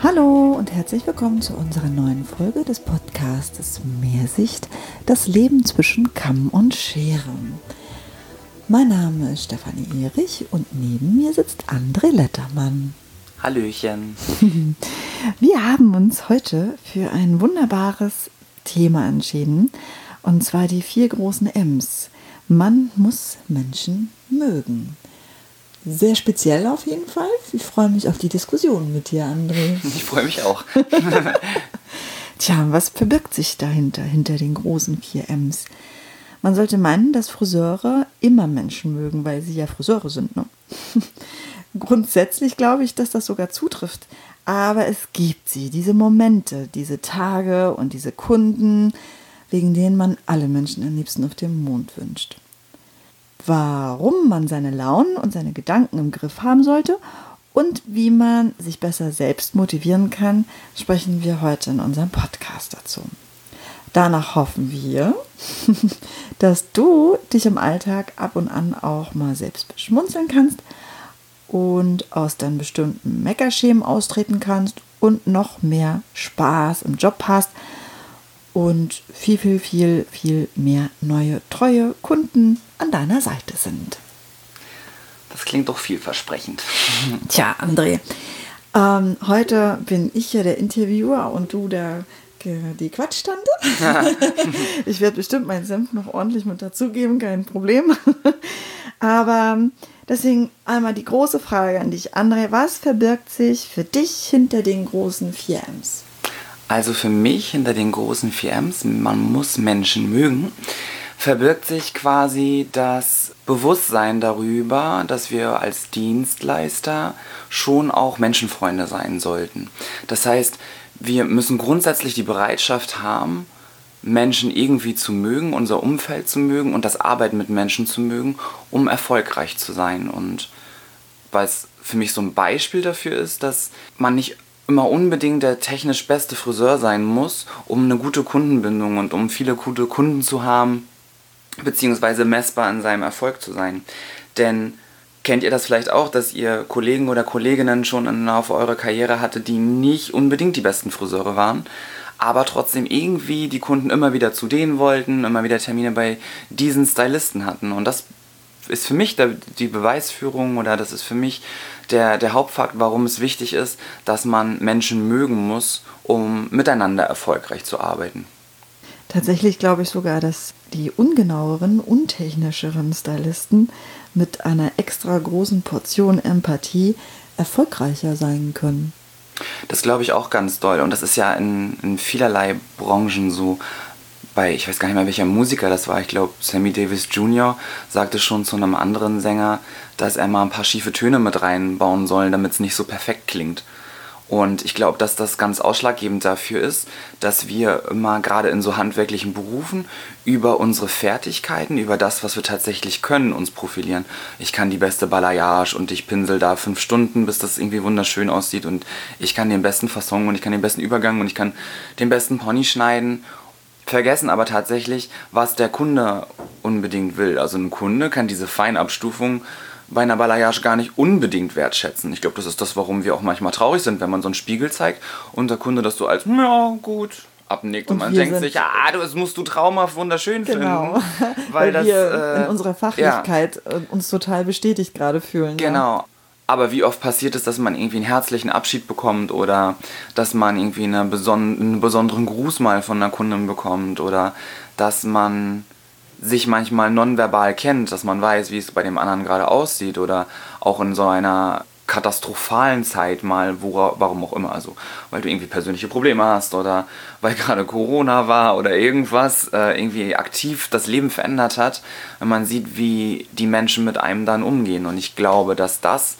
Hallo und herzlich willkommen zu unserer neuen Folge des Podcasts Mehrsicht, das Leben zwischen Kamm und Schere. Mein Name ist Stefanie Erich und neben mir sitzt André Lettermann. Hallöchen. Wir haben uns heute für ein wunderbares Thema entschieden, und zwar die vier großen M's. Man muss Menschen mögen. Sehr speziell auf jeden Fall. Ich freue mich auf die Diskussion mit dir, André. Ich freue mich auch. Tja, was verbirgt sich dahinter, hinter den großen vier M's? Man sollte meinen, dass Friseure immer Menschen mögen, weil sie ja Friseure sind. Ne? Grundsätzlich glaube ich, dass das sogar zutrifft. Aber es gibt sie, diese Momente, diese Tage und diese Kunden, wegen denen man alle Menschen am liebsten auf dem Mond wünscht. Warum man seine Launen und seine Gedanken im Griff haben sollte und wie man sich besser selbst motivieren kann, sprechen wir heute in unserem Podcast dazu. Danach hoffen wir, dass du dich im Alltag ab und an auch mal selbst beschmunzeln kannst und aus deinen bestimmten Meckerschemen austreten kannst und noch mehr Spaß im Job hast und viel, viel, viel, viel mehr neue, treue Kunden an deiner Seite sind. Das klingt doch vielversprechend. Tja, André, ähm, heute bin ich ja der Interviewer und du der die Quatschstante. ich werde bestimmt meinen Senf noch ordentlich mit dazugeben, kein Problem. Aber deswegen einmal die große Frage an dich, André. Was verbirgt sich für dich hinter den großen 4Ms? Also für mich hinter den großen 4Ms, man muss Menschen mögen, verbirgt sich quasi das Bewusstsein darüber, dass wir als Dienstleister schon auch Menschenfreunde sein sollten. Das heißt, wir müssen grundsätzlich die Bereitschaft haben, Menschen irgendwie zu mögen, unser Umfeld zu mögen und das Arbeiten mit Menschen zu mögen, um erfolgreich zu sein. Und was für mich so ein Beispiel dafür ist, dass man nicht immer unbedingt der technisch beste Friseur sein muss, um eine gute Kundenbindung und um viele gute Kunden zu haben, beziehungsweise messbar an seinem Erfolg zu sein. Denn Kennt ihr das vielleicht auch, dass ihr Kollegen oder Kolleginnen schon im Laufe eurer Karriere hatte, die nicht unbedingt die besten Friseure waren, aber trotzdem irgendwie die Kunden immer wieder zu denen wollten, immer wieder Termine bei diesen Stylisten hatten. Und das ist für mich die Beweisführung oder das ist für mich der, der Hauptfakt, warum es wichtig ist, dass man Menschen mögen muss, um miteinander erfolgreich zu arbeiten. Tatsächlich glaube ich sogar, dass die ungenaueren, untechnischeren Stylisten mit einer extra großen Portion Empathie erfolgreicher sein können. Das glaube ich auch ganz doll. Und das ist ja in, in vielerlei Branchen so. Bei, ich weiß gar nicht mehr, welcher Musiker das war. Ich glaube, Sammy Davis Jr. sagte schon zu einem anderen Sänger, dass er mal ein paar schiefe Töne mit reinbauen soll, damit es nicht so perfekt klingt. Und ich glaube, dass das ganz ausschlaggebend dafür ist, dass wir immer gerade in so handwerklichen Berufen über unsere Fertigkeiten, über das, was wir tatsächlich können, uns profilieren. Ich kann die beste Balayage und ich pinsel da fünf Stunden, bis das irgendwie wunderschön aussieht und ich kann den besten Fasson und ich kann den besten Übergang und ich kann den besten Pony schneiden. Vergessen aber tatsächlich, was der Kunde unbedingt will. Also ein Kunde kann diese Feinabstufung bei einer Balayage gar nicht unbedingt wertschätzen. Ich glaube, das ist das, warum wir auch manchmal traurig sind, wenn man so einen Spiegel zeigt und der Kunde das so als, ja, gut, abnickt und, und man denkt sich, ja, das musst du traumhaft wunderschön genau. finden. Weil, weil das, wir äh, in unserer Fachlichkeit ja. Äh, uns total bestätigt gerade fühlen. Genau. Ja. Aber wie oft passiert es, dass man irgendwie einen herzlichen Abschied bekommt oder dass man irgendwie eine beson einen besonderen Gruß mal von einer Kundin bekommt oder dass man sich manchmal nonverbal kennt, dass man weiß, wie es bei dem anderen gerade aussieht oder auch in so einer katastrophalen Zeit mal, wo, warum auch immer, also weil du irgendwie persönliche Probleme hast oder weil gerade Corona war oder irgendwas äh, irgendwie aktiv das Leben verändert hat, wenn man sieht, wie die Menschen mit einem dann umgehen. Und ich glaube, dass das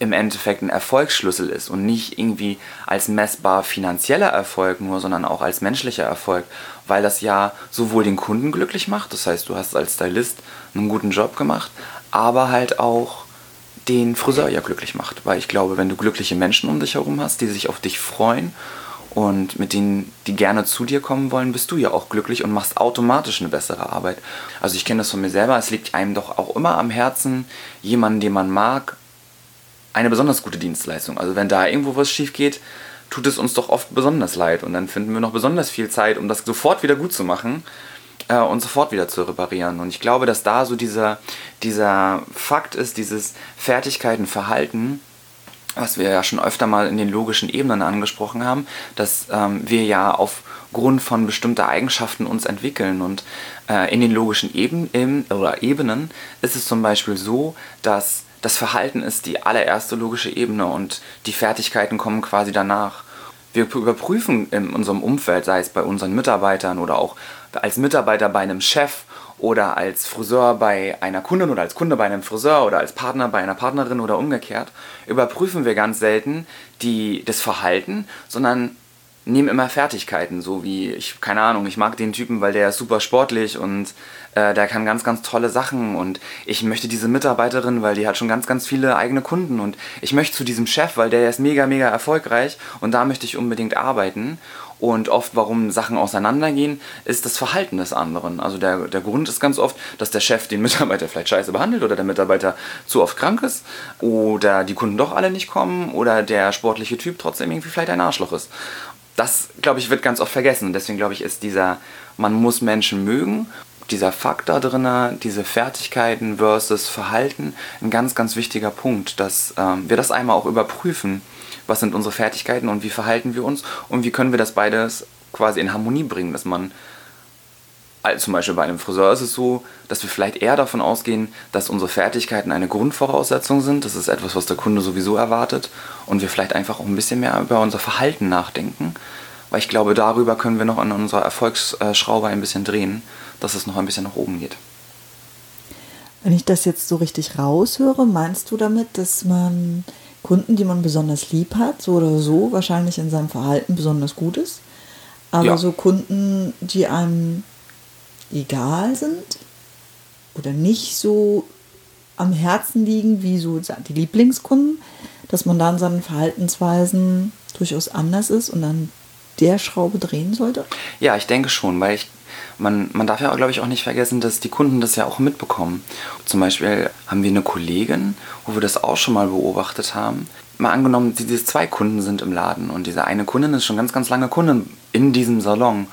im Endeffekt ein Erfolgsschlüssel ist und nicht irgendwie als messbar finanzieller Erfolg nur, sondern auch als menschlicher Erfolg, weil das ja sowohl den Kunden glücklich macht, das heißt, du hast als Stylist einen guten Job gemacht, aber halt auch den Friseur ja glücklich macht, weil ich glaube, wenn du glückliche Menschen um dich herum hast, die sich auf dich freuen und mit denen, die gerne zu dir kommen wollen, bist du ja auch glücklich und machst automatisch eine bessere Arbeit. Also ich kenne das von mir selber, es liegt einem doch auch immer am Herzen, jemanden, den man mag, eine besonders gute Dienstleistung. Also wenn da irgendwo was schief geht, tut es uns doch oft besonders leid. Und dann finden wir noch besonders viel Zeit, um das sofort wieder gut zu machen äh, und sofort wieder zu reparieren. Und ich glaube, dass da so dieser, dieser Fakt ist, dieses Fertigkeiten, Verhalten, was wir ja schon öfter mal in den logischen Ebenen angesprochen haben, dass ähm, wir ja aufgrund von bestimmter Eigenschaften uns entwickeln. Und äh, in den logischen Eben, oder Ebenen ist es zum Beispiel so, dass das Verhalten ist die allererste logische Ebene und die Fertigkeiten kommen quasi danach. Wir überprüfen in unserem Umfeld, sei es bei unseren Mitarbeitern oder auch als Mitarbeiter bei einem Chef oder als Friseur bei einer Kundin oder als Kunde bei einem Friseur oder als Partner bei einer Partnerin oder umgekehrt, überprüfen wir ganz selten die, das Verhalten, sondern nehmen immer Fertigkeiten, so wie ich, keine Ahnung, ich mag den Typen, weil der ist super sportlich und äh, der kann ganz, ganz tolle Sachen und ich möchte diese Mitarbeiterin, weil die hat schon ganz, ganz viele eigene Kunden und ich möchte zu diesem Chef, weil der ist mega, mega erfolgreich und da möchte ich unbedingt arbeiten und oft, warum Sachen auseinandergehen, ist das Verhalten des anderen. Also der, der Grund ist ganz oft, dass der Chef den Mitarbeiter vielleicht scheiße behandelt oder der Mitarbeiter zu oft krank ist oder die Kunden doch alle nicht kommen oder der sportliche Typ trotzdem irgendwie vielleicht ein Arschloch ist. Das, glaube ich, wird ganz oft vergessen. Deswegen, glaube ich, ist dieser, man muss Menschen mögen, dieser Fakt da drin, diese Fertigkeiten versus Verhalten, ein ganz, ganz wichtiger Punkt, dass ähm, wir das einmal auch überprüfen was sind unsere Fertigkeiten und wie verhalten wir uns und wie können wir das beides quasi in Harmonie bringen, dass man also zum Beispiel bei einem Friseur ist es so, dass wir vielleicht eher davon ausgehen, dass unsere Fertigkeiten eine Grundvoraussetzung sind. Das ist etwas, was der Kunde sowieso erwartet. Und wir vielleicht einfach auch ein bisschen mehr über unser Verhalten nachdenken. Weil ich glaube, darüber können wir noch an unserer Erfolgsschraube ein bisschen drehen, dass es noch ein bisschen nach oben geht. Wenn ich das jetzt so richtig raushöre, meinst du damit, dass man Kunden, die man besonders lieb hat, so oder so, wahrscheinlich in seinem Verhalten besonders gut ist. Aber ja. so Kunden, die einem egal sind oder nicht so am Herzen liegen wie so die Lieblingskunden, dass man dann seinen Verhaltensweisen durchaus anders ist und dann der Schraube drehen sollte? Ja, ich denke schon, weil ich man, man darf ja, glaube ich, auch nicht vergessen, dass die Kunden das ja auch mitbekommen. Zum Beispiel haben wir eine Kollegin, wo wir das auch schon mal beobachtet haben. Mal angenommen, diese zwei Kunden sind im Laden und diese eine Kundin ist schon ganz, ganz lange Kundin in diesem Salon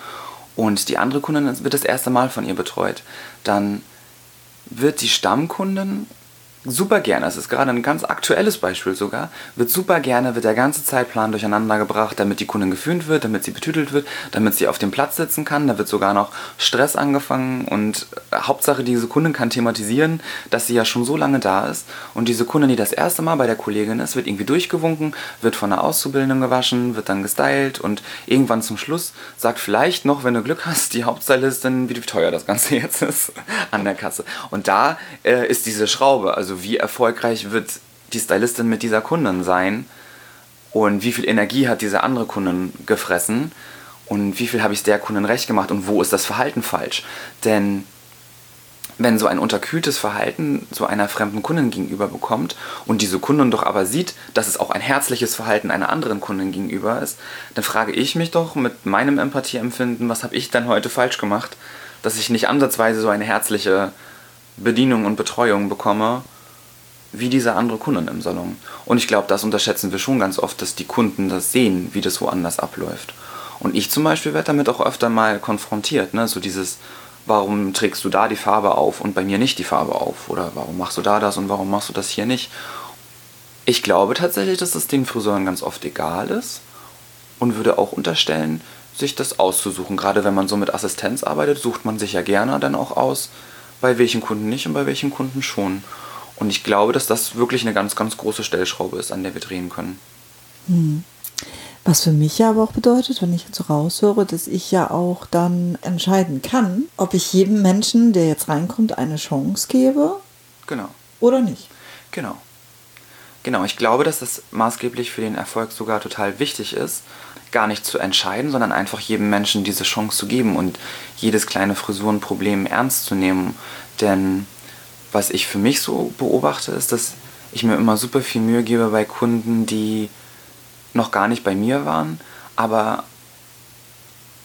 und die andere Kundin wird das erste Mal von ihr betreut. Dann wird die Stammkundin super gerne, das ist gerade ein ganz aktuelles Beispiel sogar, wird super gerne, wird der ganze Zeitplan durcheinander gebracht, damit die Kundin gefühlt wird, damit sie betütelt wird, damit sie auf dem Platz sitzen kann. Da wird sogar noch Stress angefangen und äh, Hauptsache diese Kundin kann thematisieren, dass sie ja schon so lange da ist. Und diese Kundin, die das erste Mal bei der Kollegin ist, wird irgendwie durchgewunken, wird von der Auszubildenden gewaschen, wird dann gestylt und irgendwann zum Schluss sagt vielleicht noch, wenn du Glück hast, die Hauptstylistin, wie teuer das Ganze jetzt ist an der Kasse. Und da äh, ist diese Schraube, also also wie erfolgreich wird die Stylistin mit dieser Kundin sein? Und wie viel Energie hat diese andere Kundin gefressen? Und wie viel habe ich der Kundin recht gemacht? Und wo ist das Verhalten falsch. Denn wenn so ein unterkühltes Verhalten so einer fremden Kundin gegenüber bekommt und diese Kundin doch aber sieht, dass es auch ein herzliches Verhalten einer anderen Kundin gegenüber ist, dann frage ich mich doch mit meinem Empathieempfinden, was habe ich denn heute falsch gemacht, dass ich nicht ansatzweise so eine herzliche Bedienung und Betreuung bekomme wie diese andere Kunden im Salon. Und ich glaube, das unterschätzen wir schon ganz oft, dass die Kunden das sehen, wie das woanders abläuft. Und ich zum Beispiel werde damit auch öfter mal konfrontiert, ne? so dieses, warum trägst du da die Farbe auf und bei mir nicht die Farbe auf? Oder warum machst du da das und warum machst du das hier nicht? Ich glaube tatsächlich, dass es den Friseuren ganz oft egal ist und würde auch unterstellen, sich das auszusuchen. Gerade wenn man so mit Assistenz arbeitet, sucht man sich ja gerne dann auch aus, bei welchen Kunden nicht und bei welchen Kunden schon. Und ich glaube, dass das wirklich eine ganz, ganz große Stellschraube ist, an der wir drehen können. Hm. Was für mich ja aber auch bedeutet, wenn ich jetzt so raushöre, dass ich ja auch dann entscheiden kann, ob ich jedem Menschen, der jetzt reinkommt, eine Chance gebe. Genau. Oder nicht. Genau. Genau, ich glaube, dass das maßgeblich für den Erfolg sogar total wichtig ist, gar nicht zu entscheiden, sondern einfach jedem Menschen diese Chance zu geben und jedes kleine Frisurenproblem ernst zu nehmen. Denn was ich für mich so beobachte, ist, dass ich mir immer super viel Mühe gebe bei Kunden, die noch gar nicht bei mir waren, aber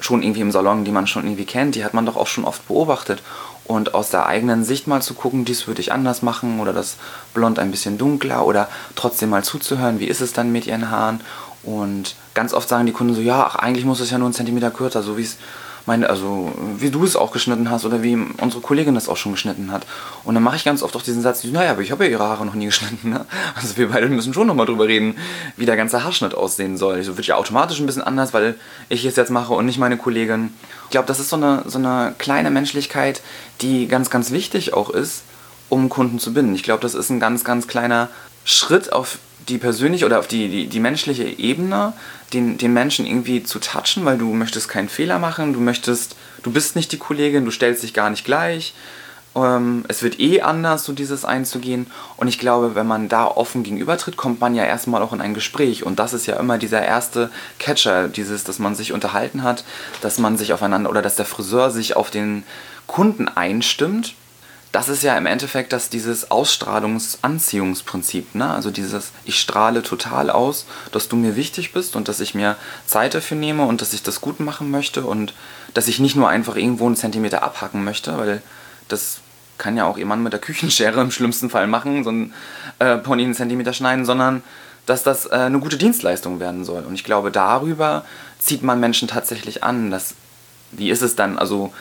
schon irgendwie im Salon, die man schon irgendwie kennt, die hat man doch auch schon oft beobachtet. Und aus der eigenen Sicht mal zu gucken, dies würde ich anders machen oder das Blond ein bisschen dunkler oder trotzdem mal zuzuhören, wie ist es dann mit ihren Haaren Und ganz oft sagen die Kunden so, ja, ach, eigentlich muss es ja nur einen Zentimeter kürzer, so wie es meine, also wie du es auch geschnitten hast oder wie unsere Kollegin das auch schon geschnitten hat. Und dann mache ich ganz oft auch diesen Satz, naja, aber ich habe ja ihre Haare noch nie geschnitten. Ne? Also wir beide müssen schon nochmal drüber reden, wie der ganze Haarschnitt aussehen soll. So wird ja automatisch ein bisschen anders, weil ich es jetzt mache und nicht meine Kollegin. Ich glaube, das ist so eine, so eine kleine Menschlichkeit, die ganz, ganz wichtig auch ist, um Kunden zu binden. Ich glaube, das ist ein ganz, ganz kleiner Schritt auf die persönliche oder auf die, die, die menschliche Ebene, den, den Menschen irgendwie zu touchen, weil du möchtest keinen Fehler machen, du möchtest, du bist nicht die Kollegin, du stellst dich gar nicht gleich. Ähm, es wird eh anders, so dieses einzugehen. Und ich glaube, wenn man da offen gegenübertritt, kommt man ja erstmal auch in ein Gespräch. Und das ist ja immer dieser erste Catcher, dieses, dass man sich unterhalten hat, dass man sich aufeinander oder dass der Friseur sich auf den Kunden einstimmt das ist ja im Endeffekt das, dieses Ausstrahlungsanziehungsprinzip. Ne? Also dieses, ich strahle total aus, dass du mir wichtig bist und dass ich mir Zeit dafür nehme und dass ich das gut machen möchte und dass ich nicht nur einfach irgendwo einen Zentimeter abhacken möchte, weil das kann ja auch jemand mit der Küchenschere im schlimmsten Fall machen, so ein äh, Pony einen Zentimeter schneiden, sondern dass das äh, eine gute Dienstleistung werden soll. Und ich glaube, darüber zieht man Menschen tatsächlich an. Dass, wie ist es dann? Also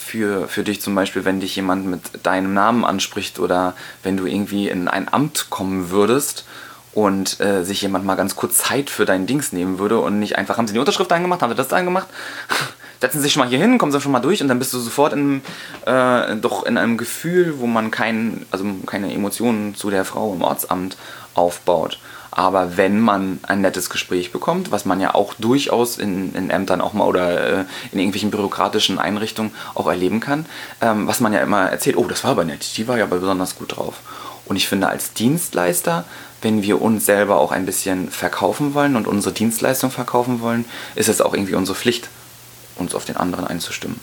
für, für dich zum Beispiel, wenn dich jemand mit deinem Namen anspricht oder wenn du irgendwie in ein Amt kommen würdest und äh, sich jemand mal ganz kurz Zeit für dein Dings nehmen würde und nicht einfach, haben sie die Unterschrift eingemacht, haben sie das eingemacht? Setzen Sie sich schon mal hier hin, kommen Sie schon mal durch und dann bist du sofort in, äh, doch in einem Gefühl, wo man kein, also keine Emotionen zu der Frau im Ortsamt aufbaut. Aber wenn man ein nettes Gespräch bekommt, was man ja auch durchaus in, in Ämtern auch mal oder äh, in irgendwelchen bürokratischen Einrichtungen auch erleben kann, ähm, was man ja immer erzählt, oh, das war aber nett, die war ja aber besonders gut drauf. Und ich finde, als Dienstleister, wenn wir uns selber auch ein bisschen verkaufen wollen und unsere Dienstleistung verkaufen wollen, ist es auch irgendwie unsere Pflicht, uns auf den anderen einzustimmen.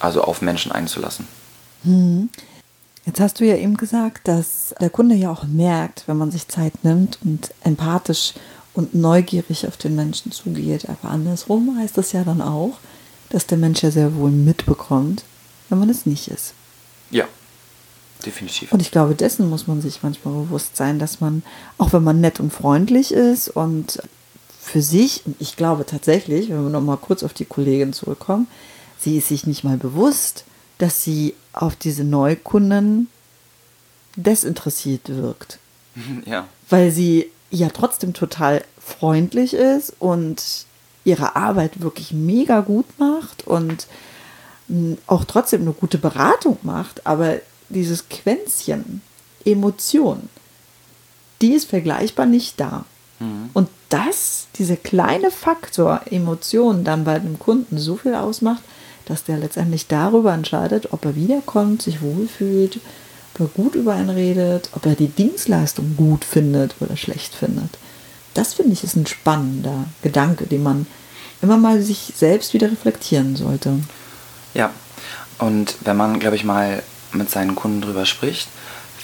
Also auf Menschen einzulassen. Hm. Jetzt hast du ja eben gesagt, dass der Kunde ja auch merkt, wenn man sich Zeit nimmt und empathisch und neugierig auf den Menschen zugeht. Aber andersrum heißt das ja dann auch, dass der Mensch ja sehr wohl mitbekommt, wenn man es nicht ist. Ja, definitiv. Und ich glaube, dessen muss man sich manchmal bewusst sein, dass man, auch wenn man nett und freundlich ist und für sich, und ich glaube tatsächlich, wenn wir nochmal kurz auf die Kollegin zurückkommen, sie ist sich nicht mal bewusst, dass sie auf diese Neukunden desinteressiert wirkt. Ja. Weil sie ja trotzdem total freundlich ist und ihre Arbeit wirklich mega gut macht und hm, auch trotzdem eine gute Beratung macht, aber dieses Quäntchen Emotion, die ist vergleichbar nicht da. Mhm. Und das, dieser kleine Faktor Emotion dann bei dem Kunden so viel ausmacht, dass der letztendlich darüber entscheidet, ob er wiederkommt, sich wohlfühlt, ob er gut über einen redet, ob er die Dienstleistung gut findet oder schlecht findet. Das finde ich ist ein spannender Gedanke, den man immer mal sich selbst wieder reflektieren sollte. Ja, und wenn man, glaube ich, mal mit seinen Kunden drüber spricht,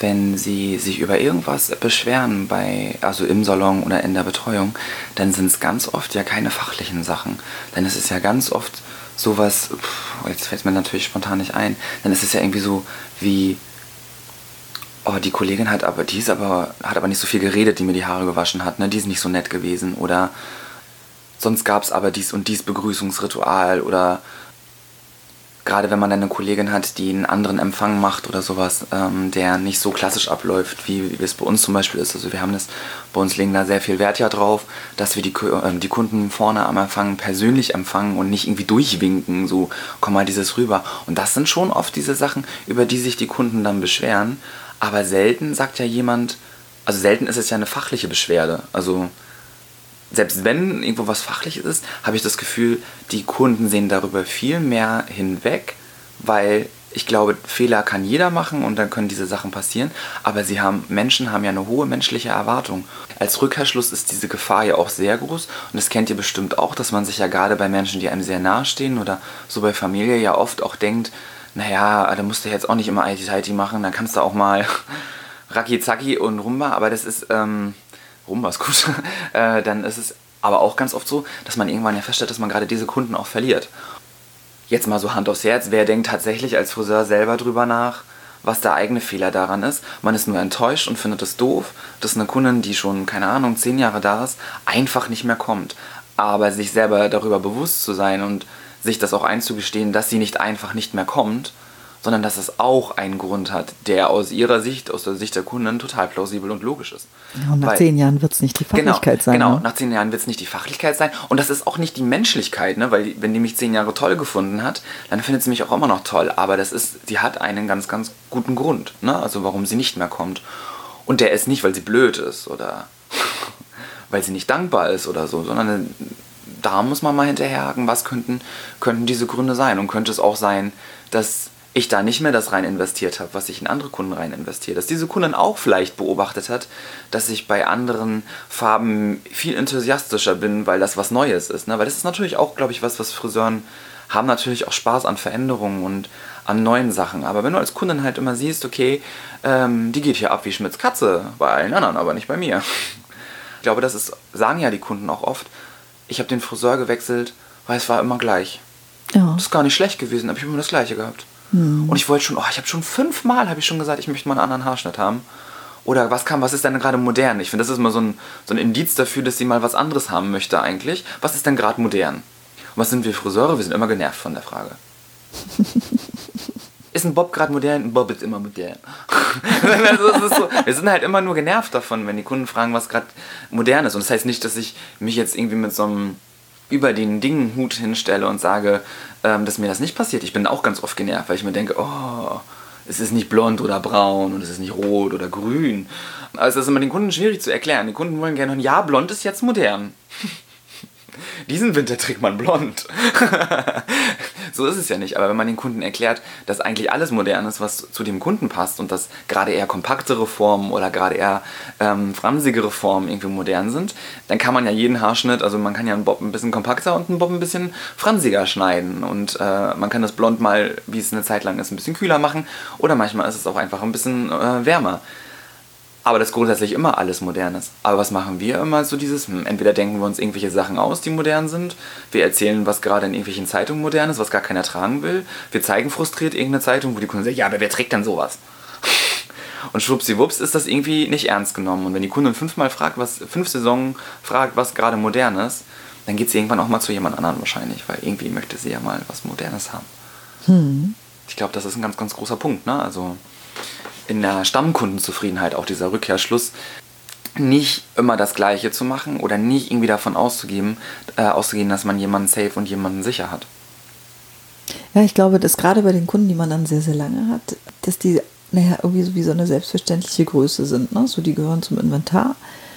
wenn sie sich über irgendwas beschweren, bei, also im Salon oder in der Betreuung, dann sind es ganz oft ja keine fachlichen Sachen. Denn es ist ja ganz oft sowas, jetzt fällt mir natürlich spontan nicht ein, dann ist es ja irgendwie so wie, oh, die Kollegin hat aber, die ist aber, hat aber nicht so viel geredet, die mir die Haare gewaschen hat, ne? die ist nicht so nett gewesen oder sonst gab es aber dies und dies Begrüßungsritual oder gerade wenn man eine Kollegin hat, die einen anderen Empfang macht oder sowas, ähm, der nicht so klassisch abläuft, wie, wie es bei uns zum Beispiel ist. Also wir haben das, bei uns legen da sehr viel Wert ja drauf, dass wir die, äh, die Kunden vorne am Empfang persönlich empfangen und nicht irgendwie durchwinken, so komm mal dieses rüber. Und das sind schon oft diese Sachen, über die sich die Kunden dann beschweren. Aber selten sagt ja jemand, also selten ist es ja eine fachliche Beschwerde. Also selbst wenn irgendwo was Fachliches ist, habe ich das Gefühl, die Kunden sehen darüber viel mehr hinweg, weil ich glaube, Fehler kann jeder machen und dann können diese Sachen passieren, aber sie haben, Menschen haben ja eine hohe menschliche Erwartung. Als Rückkehrschluss ist diese Gefahr ja auch sehr groß. Und das kennt ihr bestimmt auch, dass man sich ja gerade bei Menschen, die einem sehr nahe stehen oder so bei Familie ja oft auch denkt, naja, da musst du jetzt auch nicht immer IT-Tighty machen, dann kannst du auch mal Raki Zacki und Rumba, aber das ist, ähm, Rumba ist gut, äh, dann ist es aber auch ganz oft so, dass man irgendwann ja feststellt, dass man gerade diese Kunden auch verliert. Jetzt mal so Hand aufs Herz, wer denkt tatsächlich als Friseur selber drüber nach, was der eigene Fehler daran ist. Man ist nur enttäuscht und findet es doof, dass eine Kundin, die schon, keine Ahnung, zehn Jahre da ist, einfach nicht mehr kommt. Aber sich selber darüber bewusst zu sein und sich das auch einzugestehen, dass sie nicht einfach nicht mehr kommt, sondern dass es auch einen Grund hat, der aus ihrer Sicht, aus der Sicht der Kunden total plausibel und logisch ist. Ja, und nach Weil, zehn Jahren wird es nicht die genau, Fachlichkeit genau, sein. Genau, ne? nach zehn Jahren wird es nicht die Fachlichkeit sein. Und das ist auch nicht die Menschlichkeit, ne? weil wenn die mich zehn Jahre toll gefunden hat, dann findet sie mich auch immer noch toll. Aber das ist, sie hat einen ganz, ganz guten Grund, ne? also warum sie nicht mehr kommt. Und der ist nicht, weil sie blöd ist oder weil sie nicht dankbar ist oder so, sondern da muss man mal hinterherhaken, was könnten, könnten diese Gründe sein. Und könnte es auch sein, dass ich da nicht mehr das rein investiert habe, was ich in andere Kunden rein investiere. Dass diese Kundin auch vielleicht beobachtet hat, dass ich bei anderen Farben viel enthusiastischer bin, weil das was Neues ist. Ne? Weil das ist natürlich auch, glaube ich, was, was Friseuren haben natürlich auch Spaß an Veränderungen und an neuen Sachen. Aber wenn du als Kundin halt immer siehst, okay, ähm, die geht hier ab wie Schmitz Katze, bei allen anderen, aber nicht bei mir. Ich glaube, das ist, sagen ja die Kunden auch oft, ich habe den Friseur gewechselt, weil es war immer gleich. Ja. Das ist gar nicht schlecht gewesen, aber ich habe immer das gleiche gehabt. Hm. Und ich wollte schon, oh, ich habe schon fünfmal, habe ich schon gesagt, ich möchte mal einen anderen Haarschnitt haben. Oder was kam, was ist denn gerade modern? Ich finde, das ist immer so ein, so ein Indiz dafür, dass sie mal was anderes haben möchte eigentlich. Was ist denn gerade modern? Und was sind wir Friseure? Wir sind immer genervt von der Frage. ist ein Bob gerade modern? Ein Bob ist immer modern. also so, wir sind halt immer nur genervt davon, wenn die Kunden fragen, was gerade modern ist. Und das heißt nicht, dass ich mich jetzt irgendwie mit so einem über den Dingen Hut hinstelle und sage, ähm, dass mir das nicht passiert. Ich bin auch ganz oft genervt, weil ich mir denke, oh, es ist nicht blond oder braun und es ist nicht rot oder grün. Also das ist immer den Kunden schwierig zu erklären. Die Kunden wollen gerne hören, ja, blond ist jetzt modern. Diesen Winter trägt man blond. so ist es ja nicht. Aber wenn man den Kunden erklärt, dass eigentlich alles modern ist, was zu dem Kunden passt und dass gerade eher kompaktere Formen oder gerade eher ähm, fransigere Formen irgendwie modern sind, dann kann man ja jeden Haarschnitt, also man kann ja einen Bob ein bisschen kompakter und einen Bob ein bisschen fransiger schneiden. Und äh, man kann das Blond mal, wie es eine Zeit lang ist, ein bisschen kühler machen oder manchmal ist es auch einfach ein bisschen äh, wärmer. Aber das grundsätzlich immer alles modern ist. Aber was machen wir immer so dieses, hm, entweder denken wir uns irgendwelche Sachen aus, die modern sind, wir erzählen, was gerade in irgendwelchen Zeitungen modern ist, was gar keiner tragen will, wir zeigen frustriert irgendeine Zeitung, wo die Kunden sagen, ja, aber wer trägt denn sowas? Und schwuppsiwupps ist das irgendwie nicht ernst genommen. Und wenn die Kundin fünfmal fragt, was, fünf Saisonen fragt, was gerade modern ist, dann geht sie irgendwann auch mal zu jemand anderem wahrscheinlich, weil irgendwie möchte sie ja mal was Modernes haben. Hm. Ich glaube, das ist ein ganz, ganz großer Punkt. Ne? Also in der Stammkundenzufriedenheit auch dieser Rückkehrschluss, nicht immer das Gleiche zu machen oder nicht irgendwie davon auszugeben, äh, auszugehen, dass man jemanden safe und jemanden sicher hat. Ja, ich glaube, dass gerade bei den Kunden, die man dann sehr, sehr lange hat, dass die naja, irgendwie so wie so eine selbstverständliche Größe sind. Ne? So, die gehören zum Inventar.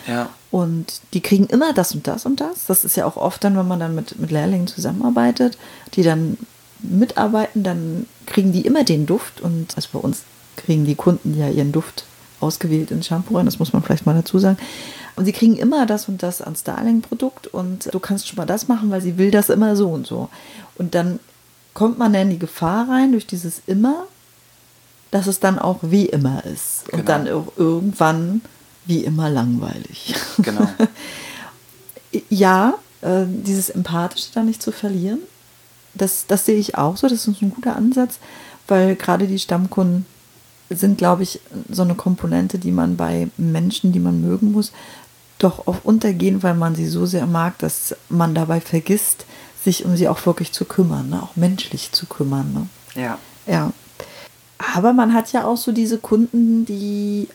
Ja. Und die kriegen immer das und das und das. Das ist ja auch oft dann, wenn man dann mit, mit Lehrlingen zusammenarbeitet, die dann mitarbeiten, dann kriegen die immer den Duft. Und also bei uns kriegen die Kunden ja ihren Duft ausgewählt in Shampoo rein, das muss man vielleicht mal dazu sagen. Und sie kriegen immer das und das an Starling-Produkt und du kannst schon mal das machen, weil sie will das immer so und so. Und dann kommt man in die Gefahr rein durch dieses immer, dass es dann auch wie immer ist. Genau. Und dann auch irgendwann wie immer langweilig. Genau. ja, äh, dieses Empathische da nicht zu verlieren, das, das sehe ich auch so. Das ist ein guter Ansatz, weil gerade die Stammkunden sind, glaube ich, so eine Komponente, die man bei Menschen, die man mögen muss, doch oft untergehen, weil man sie so sehr mag, dass man dabei vergisst, sich um sie auch wirklich zu kümmern, ne? auch menschlich zu kümmern. Ne? Ja. Ja. Aber man hat ja auch so diese Kunden, die,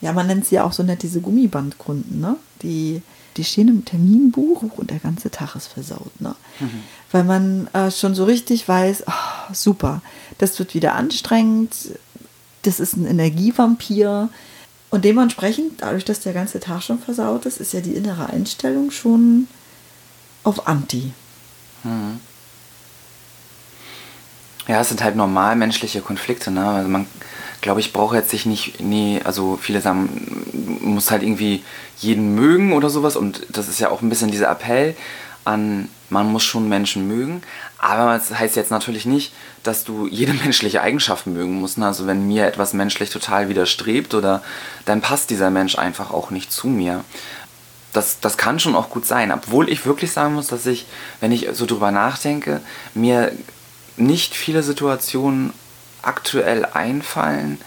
ja, man nennt sie ja auch so nett diese Gummibandkunden, ne? Die, die stehen im Terminbuch und der ganze Tag ist versaut, ne? Mhm. Weil man äh, schon so richtig weiß, oh, super, das wird wieder anstrengend, das ist ein Energievampir. Und dementsprechend, dadurch, dass der ganze Tag schon versaut ist, ist ja die innere Einstellung schon auf Anti. Mhm. Ja, es sind halt normal menschliche Konflikte. Ne? Also man, glaube ich, braucht jetzt sich nicht, nee, also viele sagen, muss halt irgendwie jeden mögen oder sowas. Und das ist ja auch ein bisschen dieser Appell an, man muss schon Menschen mögen. Aber das heißt jetzt natürlich nicht, dass du jede menschliche Eigenschaft mögen musst. Also wenn mir etwas menschlich total widerstrebt oder dann passt dieser Mensch einfach auch nicht zu mir. Das, das kann schon auch gut sein. Obwohl ich wirklich sagen muss, dass ich, wenn ich so drüber nachdenke, mir nicht viele Situationen aktuell einfallen,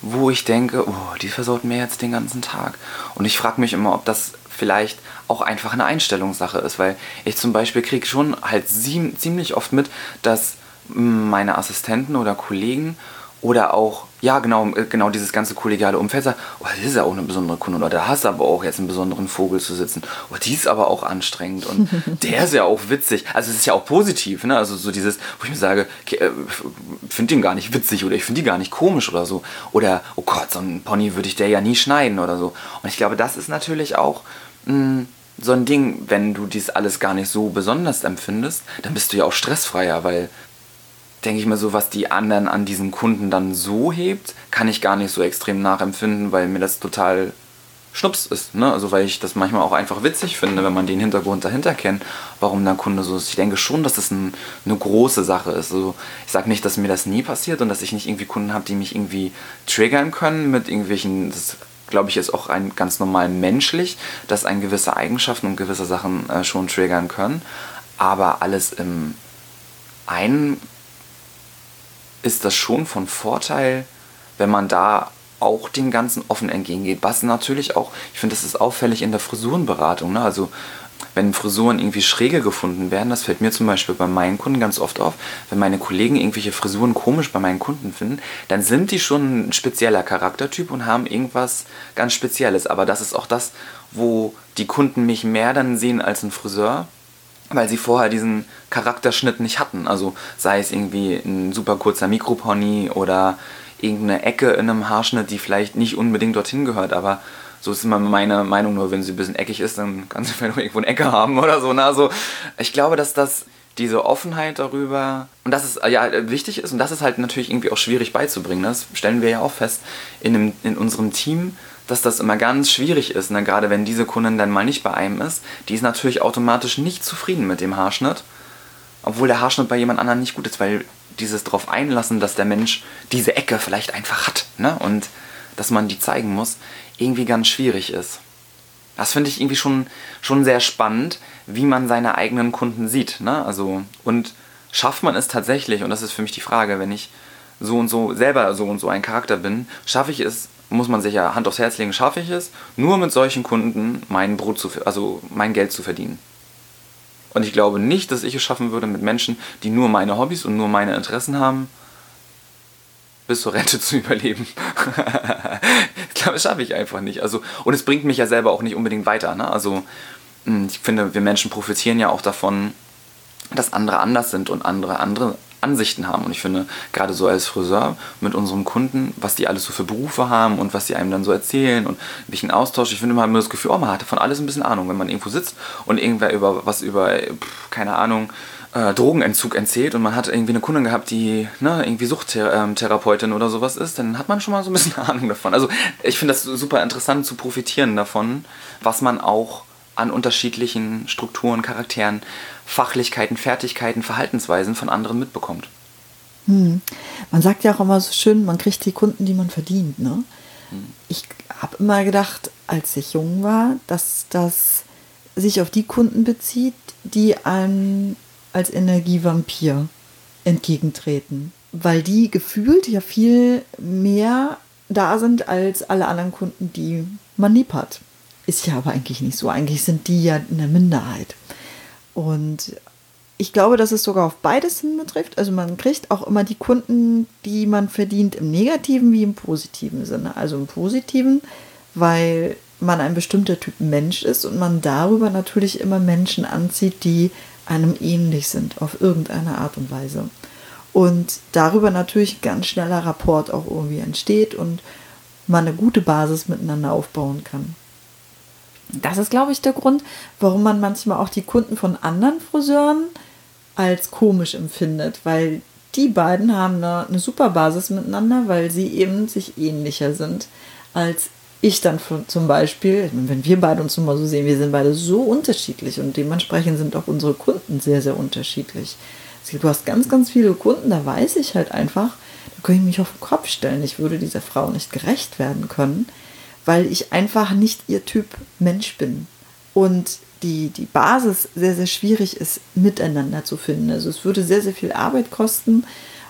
wo ich denke, oh, die versaut mir jetzt den ganzen Tag. Und ich frage mich immer, ob das vielleicht auch einfach eine Einstellungssache ist, weil ich zum Beispiel kriege schon halt ziemlich oft mit, dass meine Assistenten oder Kollegen oder auch, ja genau, äh, genau dieses ganze kollegiale Umfeld sagt, oh, das ist ja auch eine besondere Kunde oder da hast du aber auch jetzt einen besonderen Vogel zu sitzen. Oh, die ist aber auch anstrengend und der ist ja auch witzig. Also es ist ja auch positiv, ne? Also so dieses, wo ich mir sage, okay, äh, finde den gar nicht witzig oder ich finde die gar nicht komisch oder so. Oder, oh Gott, so ein Pony würde ich der ja nie schneiden oder so. Und ich glaube, das ist natürlich auch mh, hm, so ein Ding, wenn du dies alles gar nicht so besonders empfindest, dann bist du ja auch stressfreier, weil denke ich mir so, was die anderen an diesen Kunden dann so hebt, kann ich gar nicht so extrem nachempfinden, weil mir das total Schnups ist. Ne? Also weil ich das manchmal auch einfach witzig finde, wenn man den Hintergrund dahinter kennt, warum der Kunde so ist. Ich denke schon, dass das ein, eine große Sache ist. Also ich sage nicht, dass mir das nie passiert und dass ich nicht irgendwie Kunden habe, die mich irgendwie triggern können mit irgendwelchen, das glaube ich ist auch ein ganz normal menschlich, dass ein gewisse Eigenschaften und gewisse Sachen äh, schon triggern können. Aber alles im einen ist das schon von Vorteil, wenn man da auch dem Ganzen offen entgegengeht. Was natürlich auch, ich finde, das ist auffällig in der Frisurenberatung. Ne? Also wenn Frisuren irgendwie schräge gefunden werden, das fällt mir zum Beispiel bei meinen Kunden ganz oft auf, wenn meine Kollegen irgendwelche Frisuren komisch bei meinen Kunden finden, dann sind die schon ein spezieller Charaktertyp und haben irgendwas ganz Spezielles. Aber das ist auch das, wo die Kunden mich mehr dann sehen als ein Friseur, weil sie vorher diesen Charakterschnitt nicht hatten. Also sei es irgendwie ein super kurzer Mikropony oder irgendeine Ecke in einem Haarschnitt, die vielleicht nicht unbedingt dorthin gehört, aber so ist immer meine Meinung, nur wenn sie ein bisschen eckig ist, dann kann sie vielleicht irgendwo eine Ecke haben oder so. Ne? Also ich glaube, dass das diese Offenheit darüber und das ist ja wichtig ist und das ist halt natürlich irgendwie auch schwierig beizubringen. Das stellen wir ja auch fest in, einem, in unserem Team, dass das immer ganz schwierig ist, ne? gerade wenn diese Kundin dann mal nicht bei einem ist. Die ist natürlich automatisch nicht zufrieden mit dem Haarschnitt, obwohl der Haarschnitt bei jemand anderem nicht gut ist, weil dieses darauf einlassen, dass der Mensch diese Ecke vielleicht einfach hat ne? und dass man die zeigen muss, irgendwie ganz schwierig ist. Das finde ich irgendwie schon, schon sehr spannend, wie man seine eigenen Kunden sieht. Ne? Also, und schafft man es tatsächlich, und das ist für mich die Frage, wenn ich so und so selber so und so ein Charakter bin, schaffe ich es muss man sich ja Hand aufs Herz legen, schaffe ich es, nur mit solchen Kunden mein Brot zu, also mein Geld zu verdienen. Und ich glaube nicht, dass ich es schaffen würde mit Menschen, die nur meine Hobbys und nur meine Interessen haben, bis zur Rente zu überleben. Das schaffe ich einfach nicht. Also, und es bringt mich ja selber auch nicht unbedingt weiter. Ne? Also, hm, ich finde, wir Menschen profitieren ja auch davon, dass andere anders sind und andere andere Ansichten haben. Und ich finde, gerade so als Friseur mit unseren Kunden, was die alles so für Berufe haben und was die einem dann so erzählen und welchen Austausch, ich finde, man hat immer das Gefühl, oh, man hatte von alles ein bisschen Ahnung, wenn man irgendwo sitzt und irgendwer über was über, keine Ahnung, äh, Drogenentzug erzählt und man hat irgendwie eine Kundin gehabt, die ne, irgendwie Suchttherapeutin oder sowas ist, dann hat man schon mal so ein bisschen Ahnung davon. Also ich finde das super interessant zu profitieren davon, was man auch an unterschiedlichen Strukturen, Charakteren, Fachlichkeiten, Fertigkeiten, Verhaltensweisen von anderen mitbekommt. Hm. Man sagt ja auch immer so schön, man kriegt die Kunden, die man verdient. Ne? Hm. Ich habe immer gedacht, als ich jung war, dass das sich auf die Kunden bezieht, die einem als Energievampir entgegentreten. Weil die gefühlt ja viel mehr da sind als alle anderen Kunden, die man lieb hat. Ist ja aber eigentlich nicht so. Eigentlich sind die ja eine Minderheit. Und ich glaube, dass es sogar auf beides hin betrifft. Also man kriegt auch immer die Kunden, die man verdient, im negativen wie im positiven Sinne. Also im positiven, weil man ein bestimmter Typ Mensch ist und man darüber natürlich immer Menschen anzieht, die einem ähnlich sind, auf irgendeine Art und Weise. Und darüber natürlich ganz schneller Rapport auch irgendwie entsteht und man eine gute Basis miteinander aufbauen kann. Das ist, glaube ich, der Grund, warum man manchmal auch die Kunden von anderen Friseuren als komisch empfindet, weil die beiden haben eine, eine super Basis miteinander, weil sie eben sich ähnlicher sind als ich dann von, zum Beispiel, wenn wir beide uns mal so sehen, wir sind beide so unterschiedlich und dementsprechend sind auch unsere Kunden sehr, sehr unterschiedlich. Du hast ganz, ganz viele Kunden, da weiß ich halt einfach, da könnte ich mich auf den Kopf stellen. Ich würde dieser Frau nicht gerecht werden können weil ich einfach nicht ihr Typ Mensch bin. Und die, die Basis sehr, sehr schwierig ist, miteinander zu finden. Also es würde sehr, sehr viel Arbeit kosten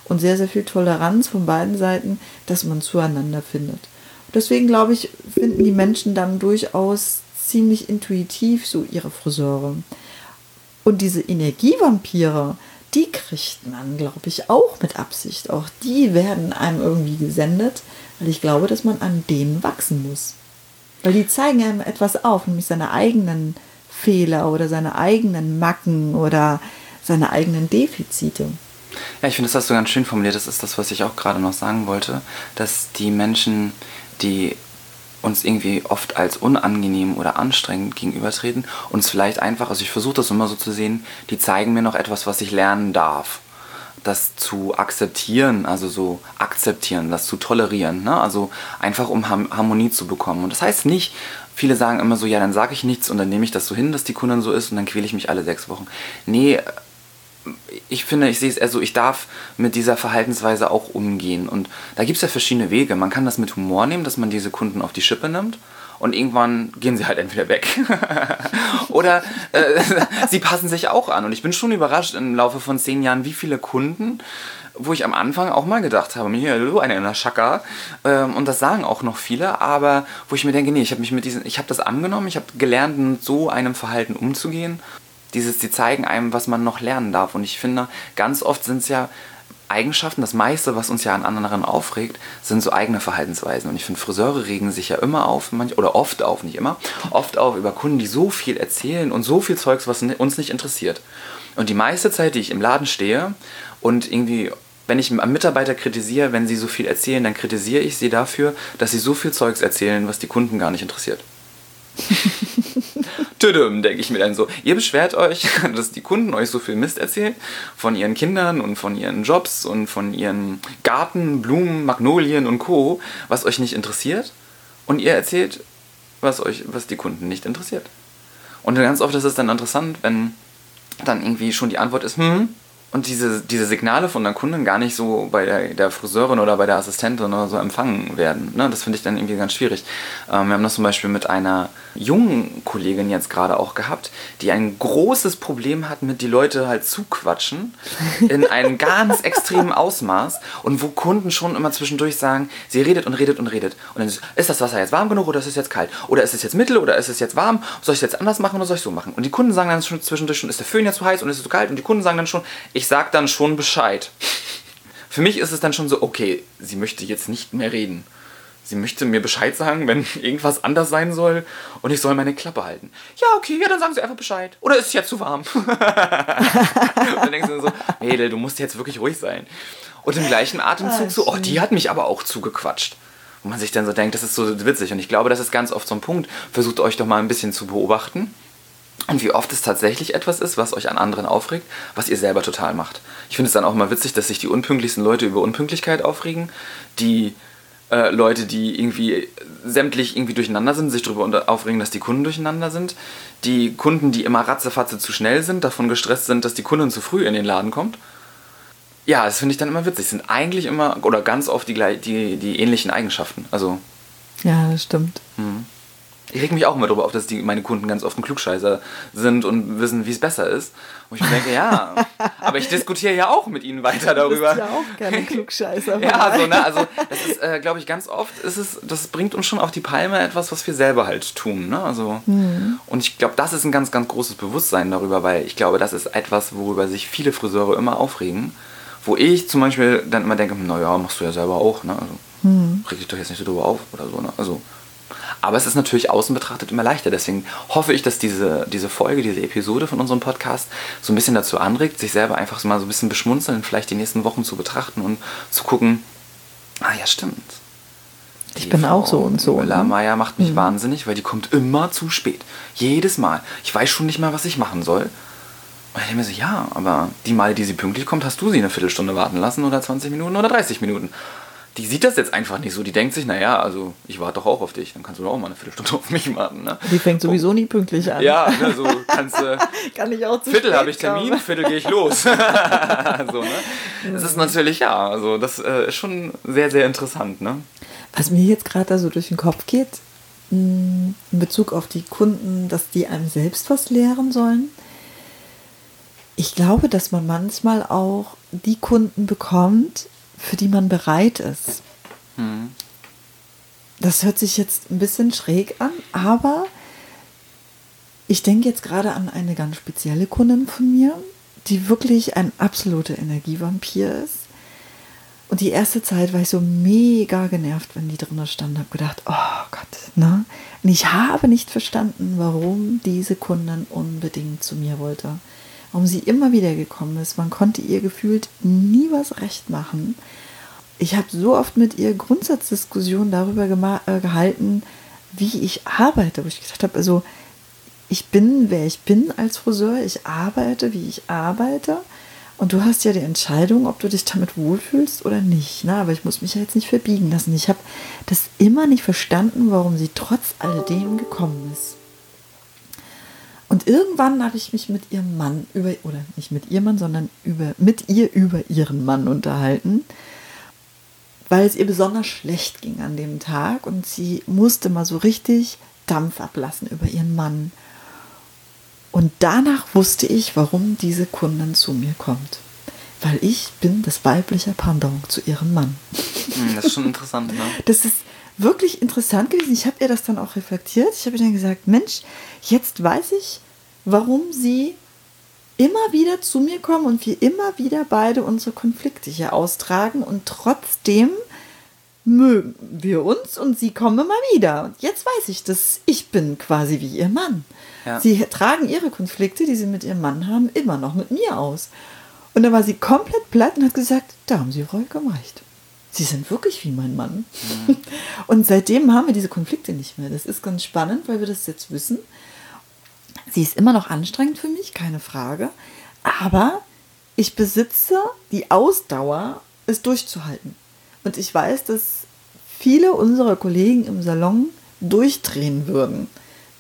und sehr, sehr viel Toleranz von beiden Seiten, dass man zueinander findet. Deswegen glaube ich, finden die Menschen dann durchaus ziemlich intuitiv so ihre Friseure. Und diese Energievampire, die kriegt man, glaube ich, auch mit Absicht. Auch die werden einem irgendwie gesendet, weil ich glaube, dass man an denen wachsen muss. Weil die zeigen einem etwas auf, nämlich seine eigenen Fehler oder seine eigenen Macken oder seine eigenen Defizite. Ja, ich finde, das hast du ganz schön formuliert. Das ist das, was ich auch gerade noch sagen wollte, dass die Menschen, die uns irgendwie oft als unangenehm oder anstrengend gegenübertreten, uns vielleicht einfach, also ich versuche das immer so zu sehen, die zeigen mir noch etwas, was ich lernen darf. Das zu akzeptieren, also so akzeptieren, das zu tolerieren, ne? also einfach um Harmonie zu bekommen. Und das heißt nicht, viele sagen immer so, ja, dann sage ich nichts und dann nehme ich das so hin, dass die Kundin so ist und dann quäle ich mich alle sechs Wochen. Nee, ich finde, ich sehe es eher so, ich darf mit dieser Verhaltensweise auch umgehen. Und da gibt es ja verschiedene Wege. Man kann das mit Humor nehmen, dass man diese Kunden auf die Schippe nimmt. Und irgendwann gehen sie halt entweder weg. Oder äh, sie passen sich auch an. Und ich bin schon überrascht im Laufe von zehn Jahren, wie viele Kunden, wo ich am Anfang auch mal gedacht habe, hier, du, eine in der Schakka. Ähm, und das sagen auch noch viele, aber wo ich mir denke, nee, ich habe mich mit diesen, ich habe das angenommen, ich habe gelernt, mit so einem Verhalten umzugehen dieses, die zeigen einem, was man noch lernen darf. Und ich finde, ganz oft sind es ja Eigenschaften, das meiste, was uns ja an anderen aufregt, sind so eigene Verhaltensweisen. Und ich finde, Friseure regen sich ja immer auf, manch, oder oft auf, nicht immer, oft auf über Kunden, die so viel erzählen und so viel Zeugs, was uns nicht interessiert. Und die meiste Zeit, die ich im Laden stehe und irgendwie wenn ich einen Mitarbeiter kritisiere, wenn sie so viel erzählen, dann kritisiere ich sie dafür, dass sie so viel Zeugs erzählen, was die Kunden gar nicht interessiert. Tüdüm, denke ich mir dann so. Ihr beschwert euch, dass die Kunden euch so viel Mist erzählen von ihren Kindern und von ihren Jobs und von ihren Garten, Blumen, Magnolien und Co., was euch nicht interessiert. Und ihr erzählt, was euch, was die Kunden nicht interessiert. Und ganz oft ist es dann interessant, wenn dann irgendwie schon die Antwort ist, hm, und diese, diese Signale von der Kundin gar nicht so bei der, der Friseurin oder bei der Assistentin oder so empfangen werden. Ne? Das finde ich dann irgendwie ganz schwierig. Ähm, wir haben das zum Beispiel mit einer jungen Kollegin jetzt gerade auch gehabt, die ein großes Problem hat, mit die Leute halt zuquatschen in einem ganz extremen Ausmaß und wo Kunden schon immer zwischendurch sagen, sie redet und redet und redet. Und dann ist, ist das Wasser jetzt warm genug oder ist es jetzt kalt? Oder ist es jetzt mittel oder ist es jetzt warm? Soll ich es jetzt anders machen oder soll ich so machen? Und die Kunden sagen dann schon zwischendurch schon, ist der Föhn jetzt zu heiß und ist es zu kalt? Und die Kunden sagen dann schon, ich ich sag dann schon Bescheid. Für mich ist es dann schon so, okay, sie möchte jetzt nicht mehr reden. Sie möchte mir Bescheid sagen, wenn irgendwas anders sein soll und ich soll meine Klappe halten. Ja, okay, ja, dann sagen Sie einfach Bescheid. Oder ist es jetzt zu warm? und dann denkst du so, Mädel, du musst jetzt wirklich ruhig sein. Und im gleichen Atemzug so, oh, die hat mich aber auch zugequatscht. Und man sich dann so denkt, das ist so witzig. Und ich glaube, das ist ganz oft so ein Punkt. Versucht euch doch mal ein bisschen zu beobachten und wie oft es tatsächlich etwas ist, was euch an anderen aufregt, was ihr selber total macht. Ich finde es dann auch mal witzig, dass sich die unpünktlichsten Leute über Unpünktlichkeit aufregen, die äh, Leute, die irgendwie sämtlich irgendwie durcheinander sind, sich darüber aufregen, dass die Kunden durcheinander sind, die Kunden, die immer ratzefatze zu schnell sind, davon gestresst sind, dass die Kundin zu früh in den Laden kommt. Ja, das finde ich dann immer witzig. Das sind eigentlich immer oder ganz oft die, die, die ähnlichen Eigenschaften. Also. Ja, das stimmt. Mhm. Ich reg mich auch immer darüber auf, dass die, meine Kunden ganz oft ein Klugscheißer sind und wissen, wie es besser ist. Und ich denke, ja, aber ich diskutiere ja auch mit ihnen weiter darüber. Du bist ja auch keine Klugscheißer. ja, so, ne? Also, das ist, äh, glaube ich, ganz oft ist es, das bringt uns schon auf die Palme etwas, was wir selber halt tun, ne? Also, mhm. und ich glaube, das ist ein ganz, ganz großes Bewusstsein darüber, weil ich glaube, das ist etwas, worüber sich viele Friseure immer aufregen. Wo ich zum Beispiel dann immer denke, naja, machst du ja selber auch, ne? Also, mhm. reg dich doch jetzt nicht so drüber auf oder so, ne? Also, aber es ist natürlich außen betrachtet immer leichter. Deswegen hoffe ich, dass diese, diese Folge, diese Episode von unserem Podcast so ein bisschen dazu anregt, sich selber einfach mal so ein bisschen beschmunzeln, vielleicht die nächsten Wochen zu betrachten und zu gucken, ah ja, stimmt. Ich bin Frau auch so und so. La ne? Maya macht mich mhm. wahnsinnig, weil die kommt immer zu spät. Jedes Mal. Ich weiß schon nicht mal, was ich machen soll. Und ich denke mir so, ja, aber die Male, die sie pünktlich kommt, hast du sie eine Viertelstunde warten lassen oder 20 Minuten oder 30 Minuten die sieht das jetzt einfach nicht so. Die denkt sich, naja, also ich warte doch auch auf dich, dann kannst du doch auch mal eine Viertelstunde auf mich warten. Ne? Die fängt sowieso nie pünktlich an. Ja, ne, so kannst du. Kann ich auch zu Viertel habe ich Termin, kommen. Viertel gehe ich los. so, ne? Das ist natürlich, ja, also das äh, ist schon sehr, sehr interessant. Ne? Was mir jetzt gerade da so durch den Kopf geht, mm, in Bezug auf die Kunden, dass die einem selbst was lehren sollen. ich glaube, dass man manchmal auch die Kunden bekommt, für die man bereit ist. Mhm. Das hört sich jetzt ein bisschen schräg an, aber ich denke jetzt gerade an eine ganz spezielle Kundin von mir, die wirklich ein absoluter Energievampir ist. Und die erste Zeit war ich so mega genervt, wenn die drinnen stand, habe gedacht, oh Gott, ne? Und ich habe nicht verstanden, warum diese Kundin unbedingt zu mir wollte. Warum sie immer wieder gekommen ist. Man konnte ihr gefühlt nie was recht machen. Ich habe so oft mit ihr Grundsatzdiskussionen darüber äh, gehalten, wie ich arbeite, wo ich gedacht habe, also ich bin, wer ich bin als Friseur, ich arbeite, wie ich arbeite. Und du hast ja die Entscheidung, ob du dich damit wohlfühlst oder nicht. Na, aber ich muss mich ja jetzt nicht verbiegen lassen. Ich habe das immer nicht verstanden, warum sie trotz alledem gekommen ist. Und irgendwann habe ich mich mit ihrem Mann über, oder nicht mit ihrem Mann, sondern über, mit ihr über ihren Mann unterhalten, weil es ihr besonders schlecht ging an dem Tag und sie musste mal so richtig Dampf ablassen über ihren Mann. Und danach wusste ich, warum diese Kundin zu mir kommt. Weil ich bin das weibliche Pendant zu ihrem Mann. Hm, das ist schon interessant, ne? Das ist wirklich interessant gewesen. Ich habe ihr das dann auch reflektiert. Ich habe ihr dann gesagt, Mensch, jetzt weiß ich, warum sie immer wieder zu mir kommen und wir immer wieder beide unsere Konflikte hier austragen und trotzdem mögen wir uns und sie kommen immer wieder. Und jetzt weiß ich, dass ich bin quasi wie ihr Mann. Ja. Sie tragen ihre Konflikte, die sie mit ihrem Mann haben, immer noch mit mir aus. Und dann war sie komplett platt und hat gesagt, da haben sie vollkommen recht. Sie sind wirklich wie mein Mann. Mhm. Und seitdem haben wir diese Konflikte nicht mehr. Das ist ganz spannend, weil wir das jetzt wissen. Sie ist immer noch anstrengend für mich, keine Frage. Aber ich besitze die Ausdauer, es durchzuhalten. Und ich weiß, dass viele unserer Kollegen im Salon durchdrehen würden,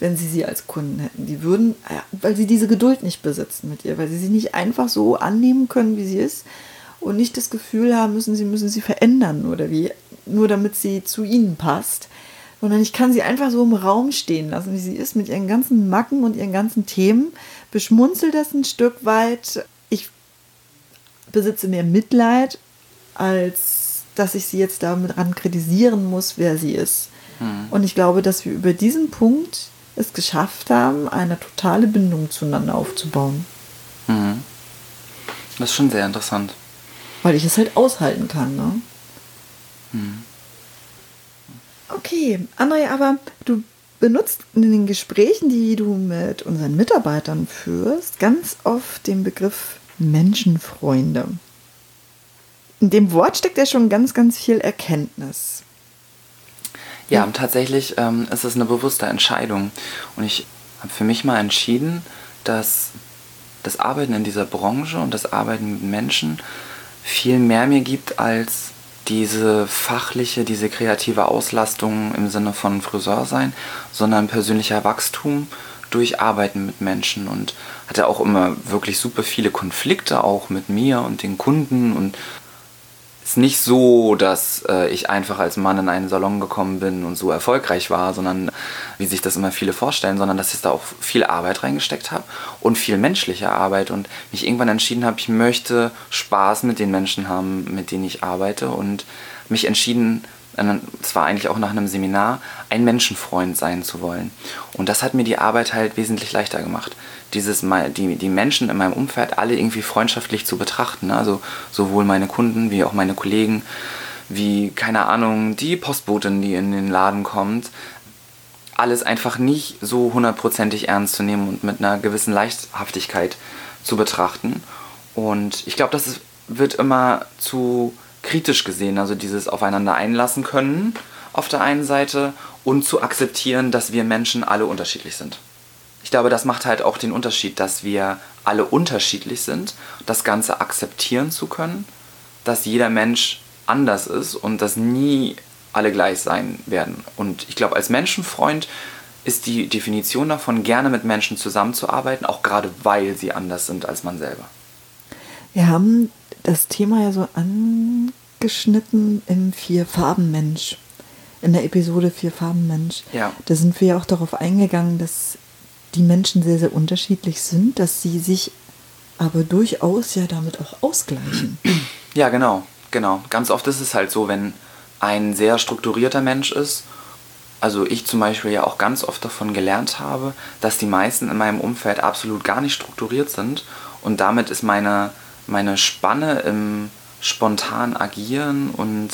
wenn sie sie als Kunden hätten. Die würden, weil sie diese Geduld nicht besitzen mit ihr, weil sie sie nicht einfach so annehmen können, wie sie ist und nicht das Gefühl haben müssen, sie müssen sie verändern oder wie, nur damit sie zu ihnen passt. Sondern ich kann sie einfach so im Raum stehen lassen, wie sie ist, mit ihren ganzen Macken und ihren ganzen Themen, beschmunzel das ein Stück weit. Ich besitze mehr Mitleid, als dass ich sie jetzt damit ran kritisieren muss, wer sie ist. Mhm. Und ich glaube, dass wir über diesen Punkt es geschafft haben, eine totale Bindung zueinander aufzubauen. Mhm. Das ist schon sehr interessant. Weil ich es halt aushalten kann, ne? Mhm. Okay, André, aber du benutzt in den Gesprächen, die du mit unseren Mitarbeitern führst, ganz oft den Begriff Menschenfreunde. In dem Wort steckt ja schon ganz, ganz viel Erkenntnis. Ja, tatsächlich ähm, ist es eine bewusste Entscheidung. Und ich habe für mich mal entschieden, dass das Arbeiten in dieser Branche und das Arbeiten mit Menschen viel mehr mir gibt als diese fachliche, diese kreative Auslastung im Sinne von Friseur sein, sondern persönlicher Wachstum durch Arbeiten mit Menschen und hatte auch immer wirklich super viele Konflikte auch mit mir und den Kunden und ist nicht so, dass äh, ich einfach als Mann in einen Salon gekommen bin und so erfolgreich war, sondern wie sich das immer viele vorstellen, sondern dass ich da auch viel Arbeit reingesteckt habe und viel menschliche Arbeit und mich irgendwann entschieden habe, ich möchte Spaß mit den Menschen haben, mit denen ich arbeite und mich entschieden, es war eigentlich auch nach einem Seminar, ein Menschenfreund sein zu wollen. Und das hat mir die Arbeit halt wesentlich leichter gemacht dieses die, die Menschen in meinem Umfeld alle irgendwie freundschaftlich zu betrachten. Ne? Also sowohl meine Kunden wie auch meine Kollegen, wie, keine Ahnung, die Postbotin, die in den Laden kommt. Alles einfach nicht so hundertprozentig ernst zu nehmen und mit einer gewissen Leichthaftigkeit zu betrachten. Und ich glaube, das ist, wird immer zu kritisch gesehen, also dieses Aufeinander einlassen können auf der einen Seite und zu akzeptieren, dass wir Menschen alle unterschiedlich sind ich glaube, das macht halt auch den Unterschied, dass wir alle unterschiedlich sind, das Ganze akzeptieren zu können, dass jeder Mensch anders ist und dass nie alle gleich sein werden. Und ich glaube, als Menschenfreund ist die Definition davon, gerne mit Menschen zusammenzuarbeiten, auch gerade weil sie anders sind als man selber. Wir haben das Thema ja so angeschnitten im Vier-Farben-Mensch, in der Episode Vier-Farben-Mensch. Ja. Da sind wir ja auch darauf eingegangen, dass die Menschen sehr, sehr unterschiedlich sind, dass sie sich aber durchaus ja damit auch ausgleichen. Ja, genau, genau. Ganz oft ist es halt so, wenn ein sehr strukturierter Mensch ist, also ich zum Beispiel ja auch ganz oft davon gelernt habe, dass die meisten in meinem Umfeld absolut gar nicht strukturiert sind und damit ist meine, meine Spanne im spontan agieren und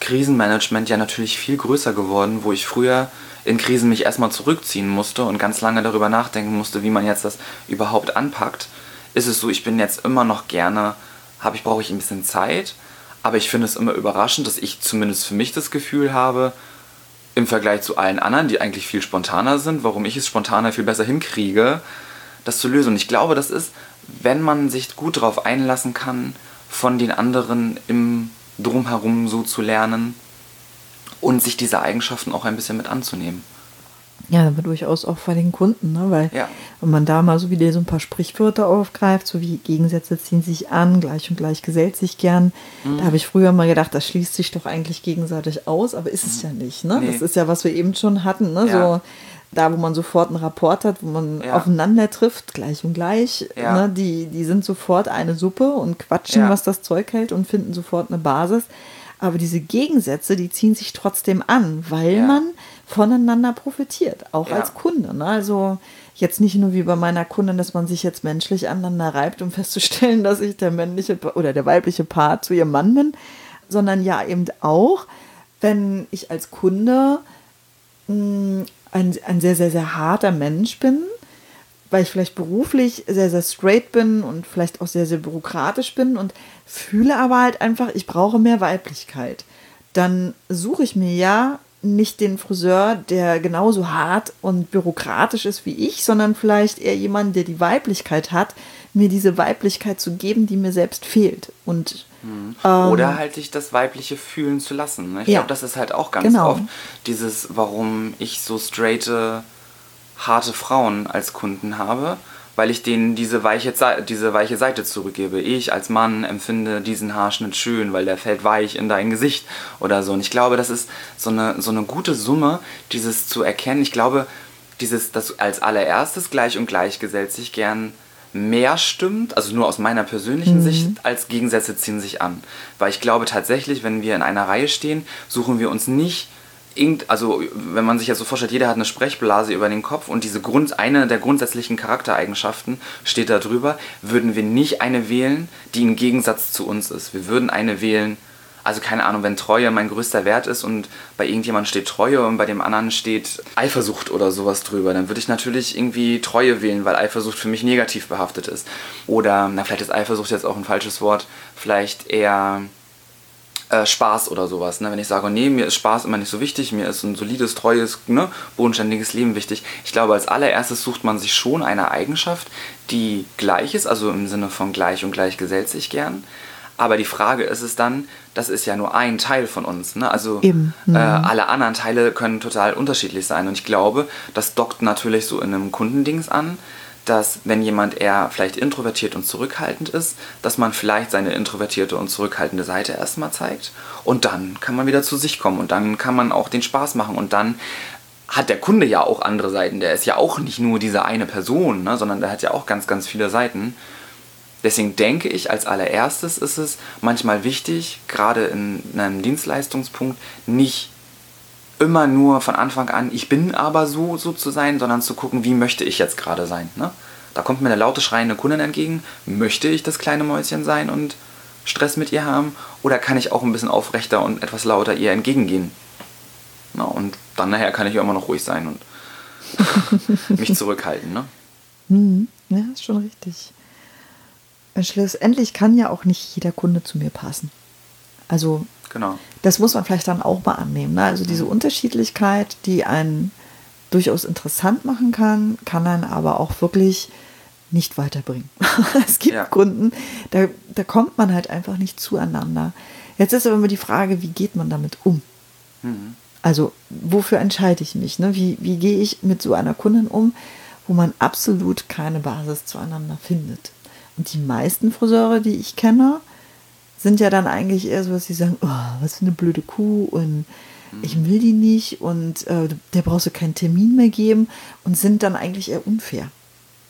Krisenmanagement ja natürlich viel größer geworden, wo ich früher in Krisen mich erstmal zurückziehen musste und ganz lange darüber nachdenken musste, wie man jetzt das überhaupt anpackt, ist es so, ich bin jetzt immer noch gerne, habe ich brauche ich ein bisschen Zeit, aber ich finde es immer überraschend, dass ich zumindest für mich das Gefühl habe, im Vergleich zu allen anderen, die eigentlich viel spontaner sind, warum ich es spontaner viel besser hinkriege, das zu lösen. Und ich glaube, das ist, wenn man sich gut darauf einlassen kann, von den anderen im Drumherum so zu lernen und sich diese Eigenschaften auch ein bisschen mit anzunehmen. Ja, aber durchaus auch bei den Kunden, ne? weil ja. wenn man da mal so wieder so ein paar Sprichwörter aufgreift, so wie Gegensätze ziehen sich an, gleich und gleich gesellt sich gern. Mhm. Da habe ich früher mal gedacht, das schließt sich doch eigentlich gegenseitig aus, aber ist es mhm. ja nicht. Ne? Nee. Das ist ja, was wir eben schon hatten, ne? Ja. so da, wo man sofort einen Rapport hat, wo man ja. aufeinander trifft, gleich und gleich. Ne? Die, die sind sofort eine Suppe und quatschen, was das Zeug hält und finden sofort eine Basis. Aber diese Gegensätze, die ziehen sich trotzdem an, weil man voneinander profitiert, auch ja. als Kunde. Ne? Also jetzt nicht nur wie bei meiner Kundin, dass man sich jetzt menschlich aneinander reibt, um festzustellen, dass ich der männliche oder der weibliche Part zu ihrem Mann bin, sondern ja eben auch, wenn ich als Kunde mh, hm, ein, ein sehr, sehr, sehr harter Mensch bin, weil ich vielleicht beruflich sehr, sehr straight bin und vielleicht auch sehr, sehr bürokratisch bin und fühle aber halt einfach, ich brauche mehr Weiblichkeit. Dann suche ich mir ja nicht den Friseur, der genauso hart und bürokratisch ist wie ich, sondern vielleicht eher jemand, der die Weiblichkeit hat, mir diese Weiblichkeit zu geben, die mir selbst fehlt. Und mhm. ähm, oder halt sich das Weibliche fühlen zu lassen. Ne? Ich ja, glaube, das ist halt auch ganz genau. oft dieses, warum ich so straighte, harte Frauen als Kunden habe weil ich denen diese weiche, diese weiche Seite zurückgebe. Ich als Mann empfinde diesen Haarschnitt schön, weil der fällt weich in dein Gesicht oder so. Und ich glaube, das ist so eine, so eine gute Summe, dieses zu erkennen. Ich glaube, dieses, das als allererstes gleich und gleich gesellt sich gern mehr stimmt, also nur aus meiner persönlichen mhm. Sicht, als Gegensätze ziehen sich an. Weil ich glaube tatsächlich, wenn wir in einer Reihe stehen, suchen wir uns nicht also wenn man sich jetzt so vorstellt, jeder hat eine Sprechblase über den Kopf und diese Grund, eine der grundsätzlichen Charaktereigenschaften steht da drüber, würden wir nicht eine wählen, die im Gegensatz zu uns ist. Wir würden eine wählen, also keine Ahnung, wenn Treue mein größter Wert ist und bei irgendjemandem steht Treue und bei dem anderen steht Eifersucht oder sowas drüber, dann würde ich natürlich irgendwie Treue wählen, weil Eifersucht für mich negativ behaftet ist. Oder, na, vielleicht ist Eifersucht jetzt auch ein falsches Wort, vielleicht eher äh, Spaß oder sowas. Ne? Wenn ich sage, nee, mir ist Spaß immer nicht so wichtig, mir ist ein solides, treues, ne, bodenständiges Leben wichtig. Ich glaube, als allererstes sucht man sich schon eine Eigenschaft, die gleich ist, also im Sinne von gleich und gleich gesellt sich gern. Aber die Frage ist es dann, das ist ja nur ein Teil von uns. Ne? Also äh, mhm. alle anderen Teile können total unterschiedlich sein. Und ich glaube, das dockt natürlich so in einem Kundendings an, dass wenn jemand eher vielleicht introvertiert und zurückhaltend ist, dass man vielleicht seine introvertierte und zurückhaltende Seite erstmal zeigt und dann kann man wieder zu sich kommen und dann kann man auch den Spaß machen und dann hat der Kunde ja auch andere Seiten. Der ist ja auch nicht nur diese eine Person, ne, sondern der hat ja auch ganz, ganz viele Seiten. Deswegen denke ich, als allererstes ist es manchmal wichtig, gerade in einem Dienstleistungspunkt, nicht immer nur von Anfang an, ich bin aber so, so zu sein, sondern zu gucken, wie möchte ich jetzt gerade sein. Ne? Da kommt mir eine laute, schreiende Kundin entgegen. Möchte ich das kleine Mäuschen sein und Stress mit ihr haben? Oder kann ich auch ein bisschen aufrechter und etwas lauter ihr entgegengehen? Na, und dann nachher kann ich immer noch ruhig sein und mich zurückhalten. Ne? Hm, ja, ist schon richtig. Schlussendlich kann ja auch nicht jeder Kunde zu mir passen. Also Genau. Das muss man vielleicht dann auch mal annehmen. Ne? Also diese mhm. Unterschiedlichkeit, die einen durchaus interessant machen kann, kann einen aber auch wirklich nicht weiterbringen. es gibt ja. Kunden, da, da kommt man halt einfach nicht zueinander. Jetzt ist aber immer die Frage, wie geht man damit um? Mhm. Also wofür entscheide ich mich? Ne? Wie, wie gehe ich mit so einer Kundin um, wo man absolut keine Basis zueinander findet? Und die meisten Friseure, die ich kenne, sind ja dann eigentlich eher so, dass sie sagen, oh, was für eine blöde Kuh und ich will die nicht und äh, der brauchst du keinen Termin mehr geben und sind dann eigentlich eher unfair.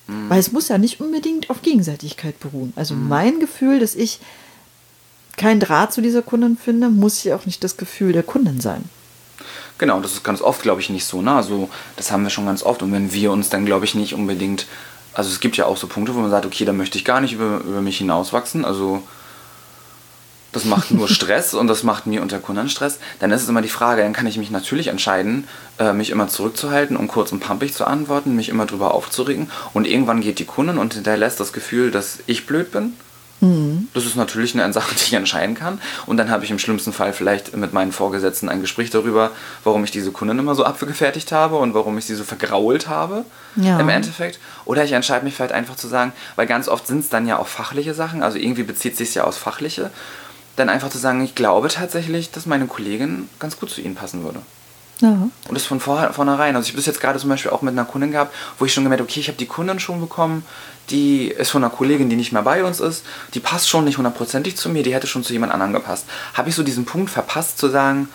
Mhm. Weil es muss ja nicht unbedingt auf Gegenseitigkeit beruhen. Also mhm. mein Gefühl, dass ich keinen Draht zu dieser Kundin finde, muss ja auch nicht das Gefühl der Kundin sein. Genau, das ist ganz oft, glaube ich, nicht so. Ne? Also das haben wir schon ganz oft. Und wenn wir uns dann, glaube ich, nicht unbedingt... Also es gibt ja auch so Punkte, wo man sagt, okay, da möchte ich gar nicht über, über mich hinauswachsen. Also das macht nur Stress und das macht mir und der Kunden Stress, dann ist es immer die Frage, dann kann ich mich natürlich entscheiden, äh, mich immer zurückzuhalten und kurz und pampig zu antworten, mich immer drüber aufzuregen und irgendwann geht die Kundin und hinterlässt das Gefühl, dass ich blöd bin Mhm. Das ist natürlich eine Sache, die ich entscheiden kann. Und dann habe ich im schlimmsten Fall vielleicht mit meinen Vorgesetzten ein Gespräch darüber, warum ich diese Kunden immer so abgefertigt habe und warum ich sie so vergrault habe ja. im Endeffekt. Oder ich entscheide mich vielleicht einfach zu sagen, weil ganz oft sind es dann ja auch fachliche Sachen, also irgendwie bezieht es sich ja aus fachliche, dann einfach zu sagen, ich glaube tatsächlich, dass meine Kollegin ganz gut zu ihnen passen würde. Ja. Und das von vor, vornherein. Also ich habe das jetzt gerade zum Beispiel auch mit einer Kundin gehabt, wo ich schon gemerkt habe, okay, ich habe die Kundin schon bekommen, die ist von einer Kollegin, die nicht mehr bei uns ist, die passt schon nicht hundertprozentig zu mir, die hätte schon zu jemand anderem gepasst. Habe ich so diesen Punkt verpasst zu sagen,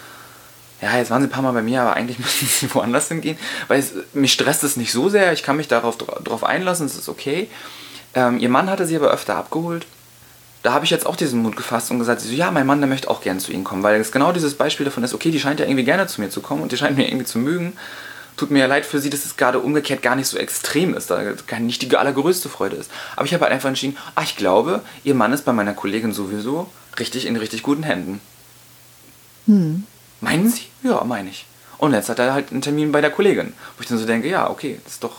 ja, jetzt waren sie ein paar Mal bei mir, aber eigentlich müssen sie woanders hingehen, weil es, mich stresst es nicht so sehr, ich kann mich darauf drauf einlassen, es ist okay. Ähm, ihr Mann hatte sie aber öfter abgeholt. Da habe ich jetzt auch diesen Mut gefasst und gesagt, so, ja, mein Mann, der möchte auch gerne zu Ihnen kommen, weil es genau dieses Beispiel davon ist, okay, die scheint ja irgendwie gerne zu mir zu kommen und die scheint mir irgendwie zu mögen tut mir ja leid für sie, dass es gerade umgekehrt gar nicht so extrem ist, da nicht die allergrößte Freude ist. Aber ich habe halt einfach entschieden, ach, ich glaube, ihr Mann ist bei meiner Kollegin sowieso richtig in richtig guten Händen. Hm. Meinen Sie? Ja, meine ich. Und jetzt hat er halt einen Termin bei der Kollegin, wo ich dann so denke, ja, okay, das ist doch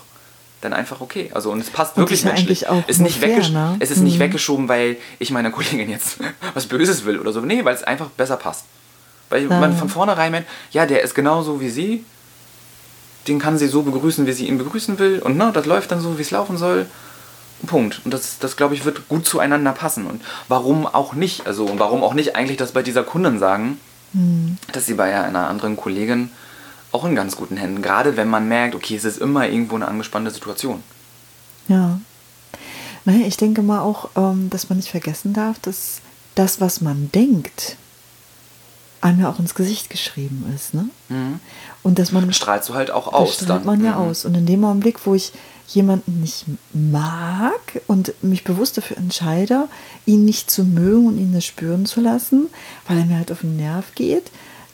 dann einfach okay. Also und es passt und wirklich menschlich. Auch ist nicht fair, ne? Es ist mhm. nicht weggeschoben, weil ich meiner Kollegin jetzt was Böses will oder so. Nee, weil es einfach besser passt. Weil ja. man von vornherein meint, ja, der ist genauso wie sie, den kann sie so begrüßen, wie sie ihn begrüßen will. Und ne, das läuft dann so, wie es laufen soll. Punkt. Und das, das glaube ich, wird gut zueinander passen. Und warum auch nicht? Also, und warum auch nicht eigentlich das bei dieser Kundin sagen, mhm. dass sie bei einer anderen Kollegin auch in ganz guten Händen, gerade wenn man merkt, okay, es ist immer irgendwo eine angespannte Situation. Ja. Naja, ich denke mal auch, ähm, dass man nicht vergessen darf, dass das, was man denkt, einem ja auch ins Gesicht geschrieben ist. Ne? Mhm. Und dass man. Strahlst du halt auch aus. Das strahlt dann. man ja mhm. aus. Und in dem Augenblick, wo ich jemanden nicht mag und mich bewusst dafür entscheide, ihn nicht zu mögen und ihn das spüren zu lassen, weil er mir halt auf den Nerv geht,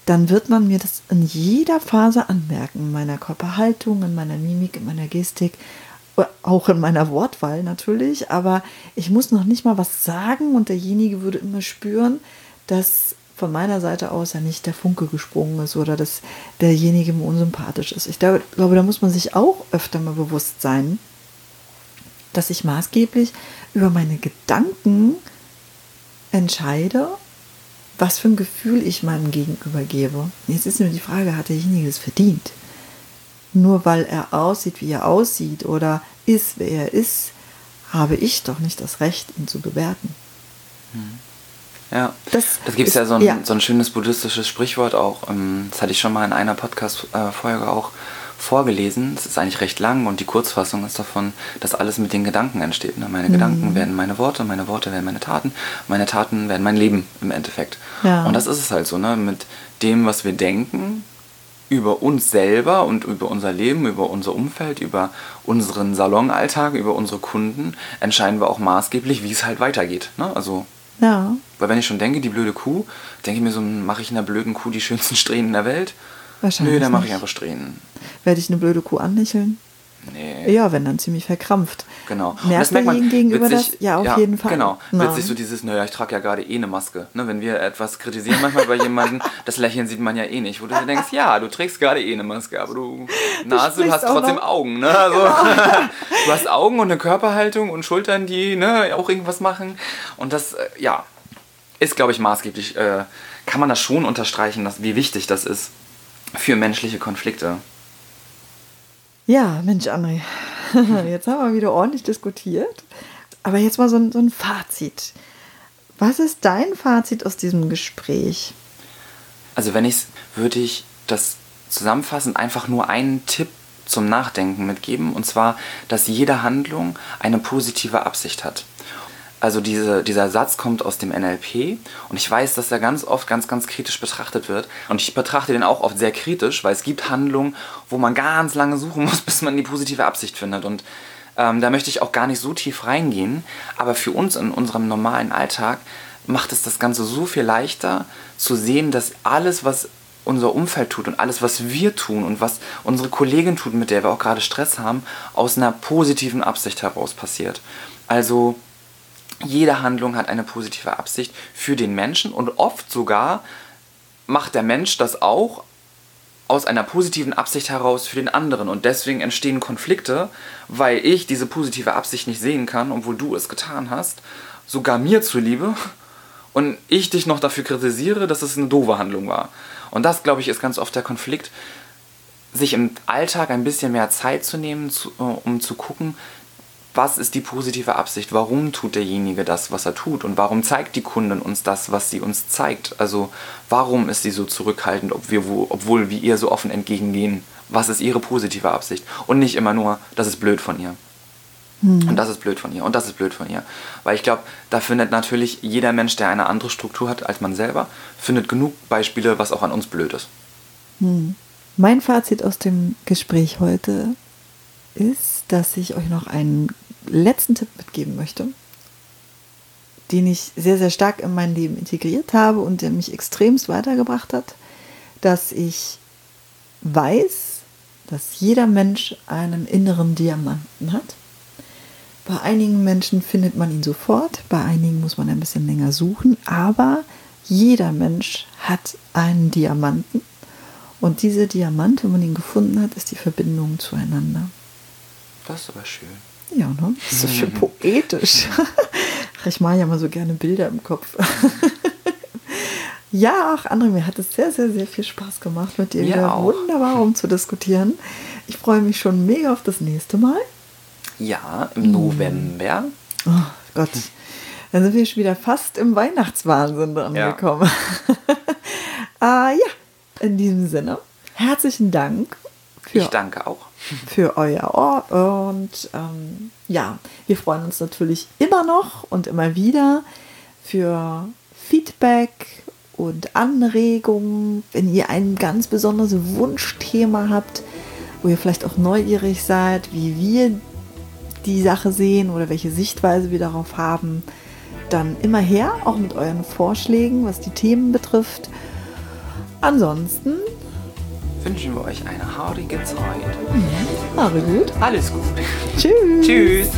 dann wird man mir das in jeder Phase anmerken. In meiner Körperhaltung, in meiner Mimik, in meiner Gestik, auch in meiner Wortwahl natürlich. Aber ich muss noch nicht mal was sagen und derjenige würde immer spüren, dass von meiner Seite aus ja nicht der Funke gesprungen ist oder dass derjenige mir unsympathisch ist. Ich glaube, da muss man sich auch öfter mal bewusst sein, dass ich maßgeblich über meine Gedanken entscheide, was für ein Gefühl ich meinem Gegenüber gebe. Jetzt ist nur die Frage, hat derjenige es verdient? Nur weil er aussieht, wie er aussieht oder ist, wer er ist, habe ich doch nicht das Recht, ihn zu bewerten. Hm. Ja, das, das gibt es ja, so ein, ja. so ein schönes buddhistisches Sprichwort auch. Ähm, das hatte ich schon mal in einer Podcast-Folge auch vorgelesen. Das ist eigentlich recht lang und die Kurzfassung ist davon, dass alles mit den Gedanken entsteht. Ne? Meine mhm. Gedanken werden meine Worte, meine Worte werden meine Taten, meine Taten werden mein Leben im Endeffekt. Ja. Und das ist es halt so, ne? mit dem, was wir denken, über uns selber und über unser Leben, über unser Umfeld, über unseren Salonalltag, über unsere Kunden, entscheiden wir auch maßgeblich, wie es halt weitergeht. Ne? Also ja. Weil wenn ich schon denke, die blöde Kuh, denke ich mir so, mache ich einer blöden Kuh die schönsten Strähnen der Welt? Wahrscheinlich. Nö, dann mache ich einfach Strähnen. Werde ich eine blöde Kuh anlächeln? Nee. Ja, wenn dann ziemlich verkrampft. Genau. Merkt man gegenüber witzig, das? Ja, auf ja, jeden Fall. Genau. Nein. Witzig so dieses, naja, ich trage ja gerade eh eine Maske. Ne, wenn wir etwas kritisieren manchmal bei jemandem, das Lächeln sieht man ja eh nicht. Wo du denkst, ja, du trägst gerade eh eine Maske, aber du, Nase, du, hast trotzdem noch. Augen. Ne? Also, genau. du hast Augen und eine Körperhaltung und Schultern, die ne, auch irgendwas machen. Und das, äh, ja, ist, glaube ich, maßgeblich, äh, kann man das schon unterstreichen, dass, wie wichtig das ist für menschliche Konflikte. Ja, Mensch, André, jetzt haben wir wieder ordentlich diskutiert. Aber jetzt mal so ein, so ein Fazit. Was ist dein Fazit aus diesem Gespräch? Also, wenn ich es, würde ich das zusammenfassend einfach nur einen Tipp zum Nachdenken mitgeben. Und zwar, dass jede Handlung eine positive Absicht hat. Also diese, dieser Satz kommt aus dem NLP und ich weiß, dass er ganz oft ganz, ganz kritisch betrachtet wird. Und ich betrachte den auch oft sehr kritisch, weil es gibt Handlungen, wo man ganz lange suchen muss, bis man die positive Absicht findet. Und Ähm, da möchte ich auch gar nicht so tief reingehen, aber für uns in unserem normalen Alltag macht es das Ganze so viel leichter zu sehen, dass alles, was unser Umfeld tut und alles, was wir tun und was unsere Kollegin tut, mit der wir auch gerade Stress haben, aus einer positiven Absicht heraus passiert. Also jede Handlung hat eine positive Absicht für den Menschen und oft sogar macht der Mensch das auch aus einer positiven Absicht heraus für den anderen und deswegen entstehen Konflikte, weil ich diese positive Absicht nicht sehen kann, obwohl du es getan hast, sogar mir zuliebe und ich dich noch dafür kritisiere, dass es eine doofe Handlung war. Und das, glaube ich, ist ganz oft der Konflikt, sich im Alltag ein bisschen mehr Zeit zu nehmen, zu, äh, um zu gucken, was ist die positive Absicht? Warum tut derjenige das, was er tut? Und warum zeigt die Kundin uns das, was sie uns zeigt? Also warum ist sie so zurückhaltend, ob wir, obwohl wir ihr so offen entgegengehen? Was ist ihre positive Absicht? Und nicht immer nur, das ist blöd von ihr. Mhm. Und das ist blöd von ihr. Und das ist blöd von ihr. Weil ich glaube, da findet natürlich jeder Mensch, der eine andere Struktur hat als man selber, findet genug Beispiele, was auch an uns blöd ist. Mhm. Mein Fazit aus dem Gespräch heute ist, dass ich euch noch einen letzten Tipp mitgeben möchte, den ich sehr, sehr stark in mein Leben integriert habe und der mich extremst weitergebracht hat, dass ich weiß, dass jeder Mensch einen inneren Diamanten hat. Bei einigen Menschen findet man ihn sofort, bei einigen muss man ein bisschen länger suchen, aber jeder Mensch hat einen Diamanten und diese Diamant, wenn man ihn gefunden hat, ist die Verbindung zueinander. Das ist aber schön. Ja, ne? Das ist so schön poetisch. ich mache ja mal so gerne Bilder im Kopf. ja, ach, André, mir hat es sehr, sehr, sehr viel Spaß gemacht, mit dir ja, wieder auch. wunderbar rumzudiskutieren. Ich freue mich schon mega auf das nächste Mal. Ja, im November. Oh Gott. Dann sind wir schon wieder fast im Weihnachtswahnsinn angekommen. Ja. äh, ja, in diesem Sinne, herzlichen Dank. Für ich danke auch für euer Ohr. Und ähm, ja, wir freuen uns natürlich immer noch und immer wieder für Feedback und Anregungen. Wenn ihr ein ganz besonderes Wunschthema habt, wo ihr vielleicht auch neugierig seid, wie wir die Sache sehen oder welche Sichtweise wir darauf haben, dann immer her, auch mit euren Vorschlägen, was die Themen betrifft. Ansonsten wünschen wir euch eine haarige Zeit. Mhm. Haare gut. Alles gut. Tschüss. Tschüss.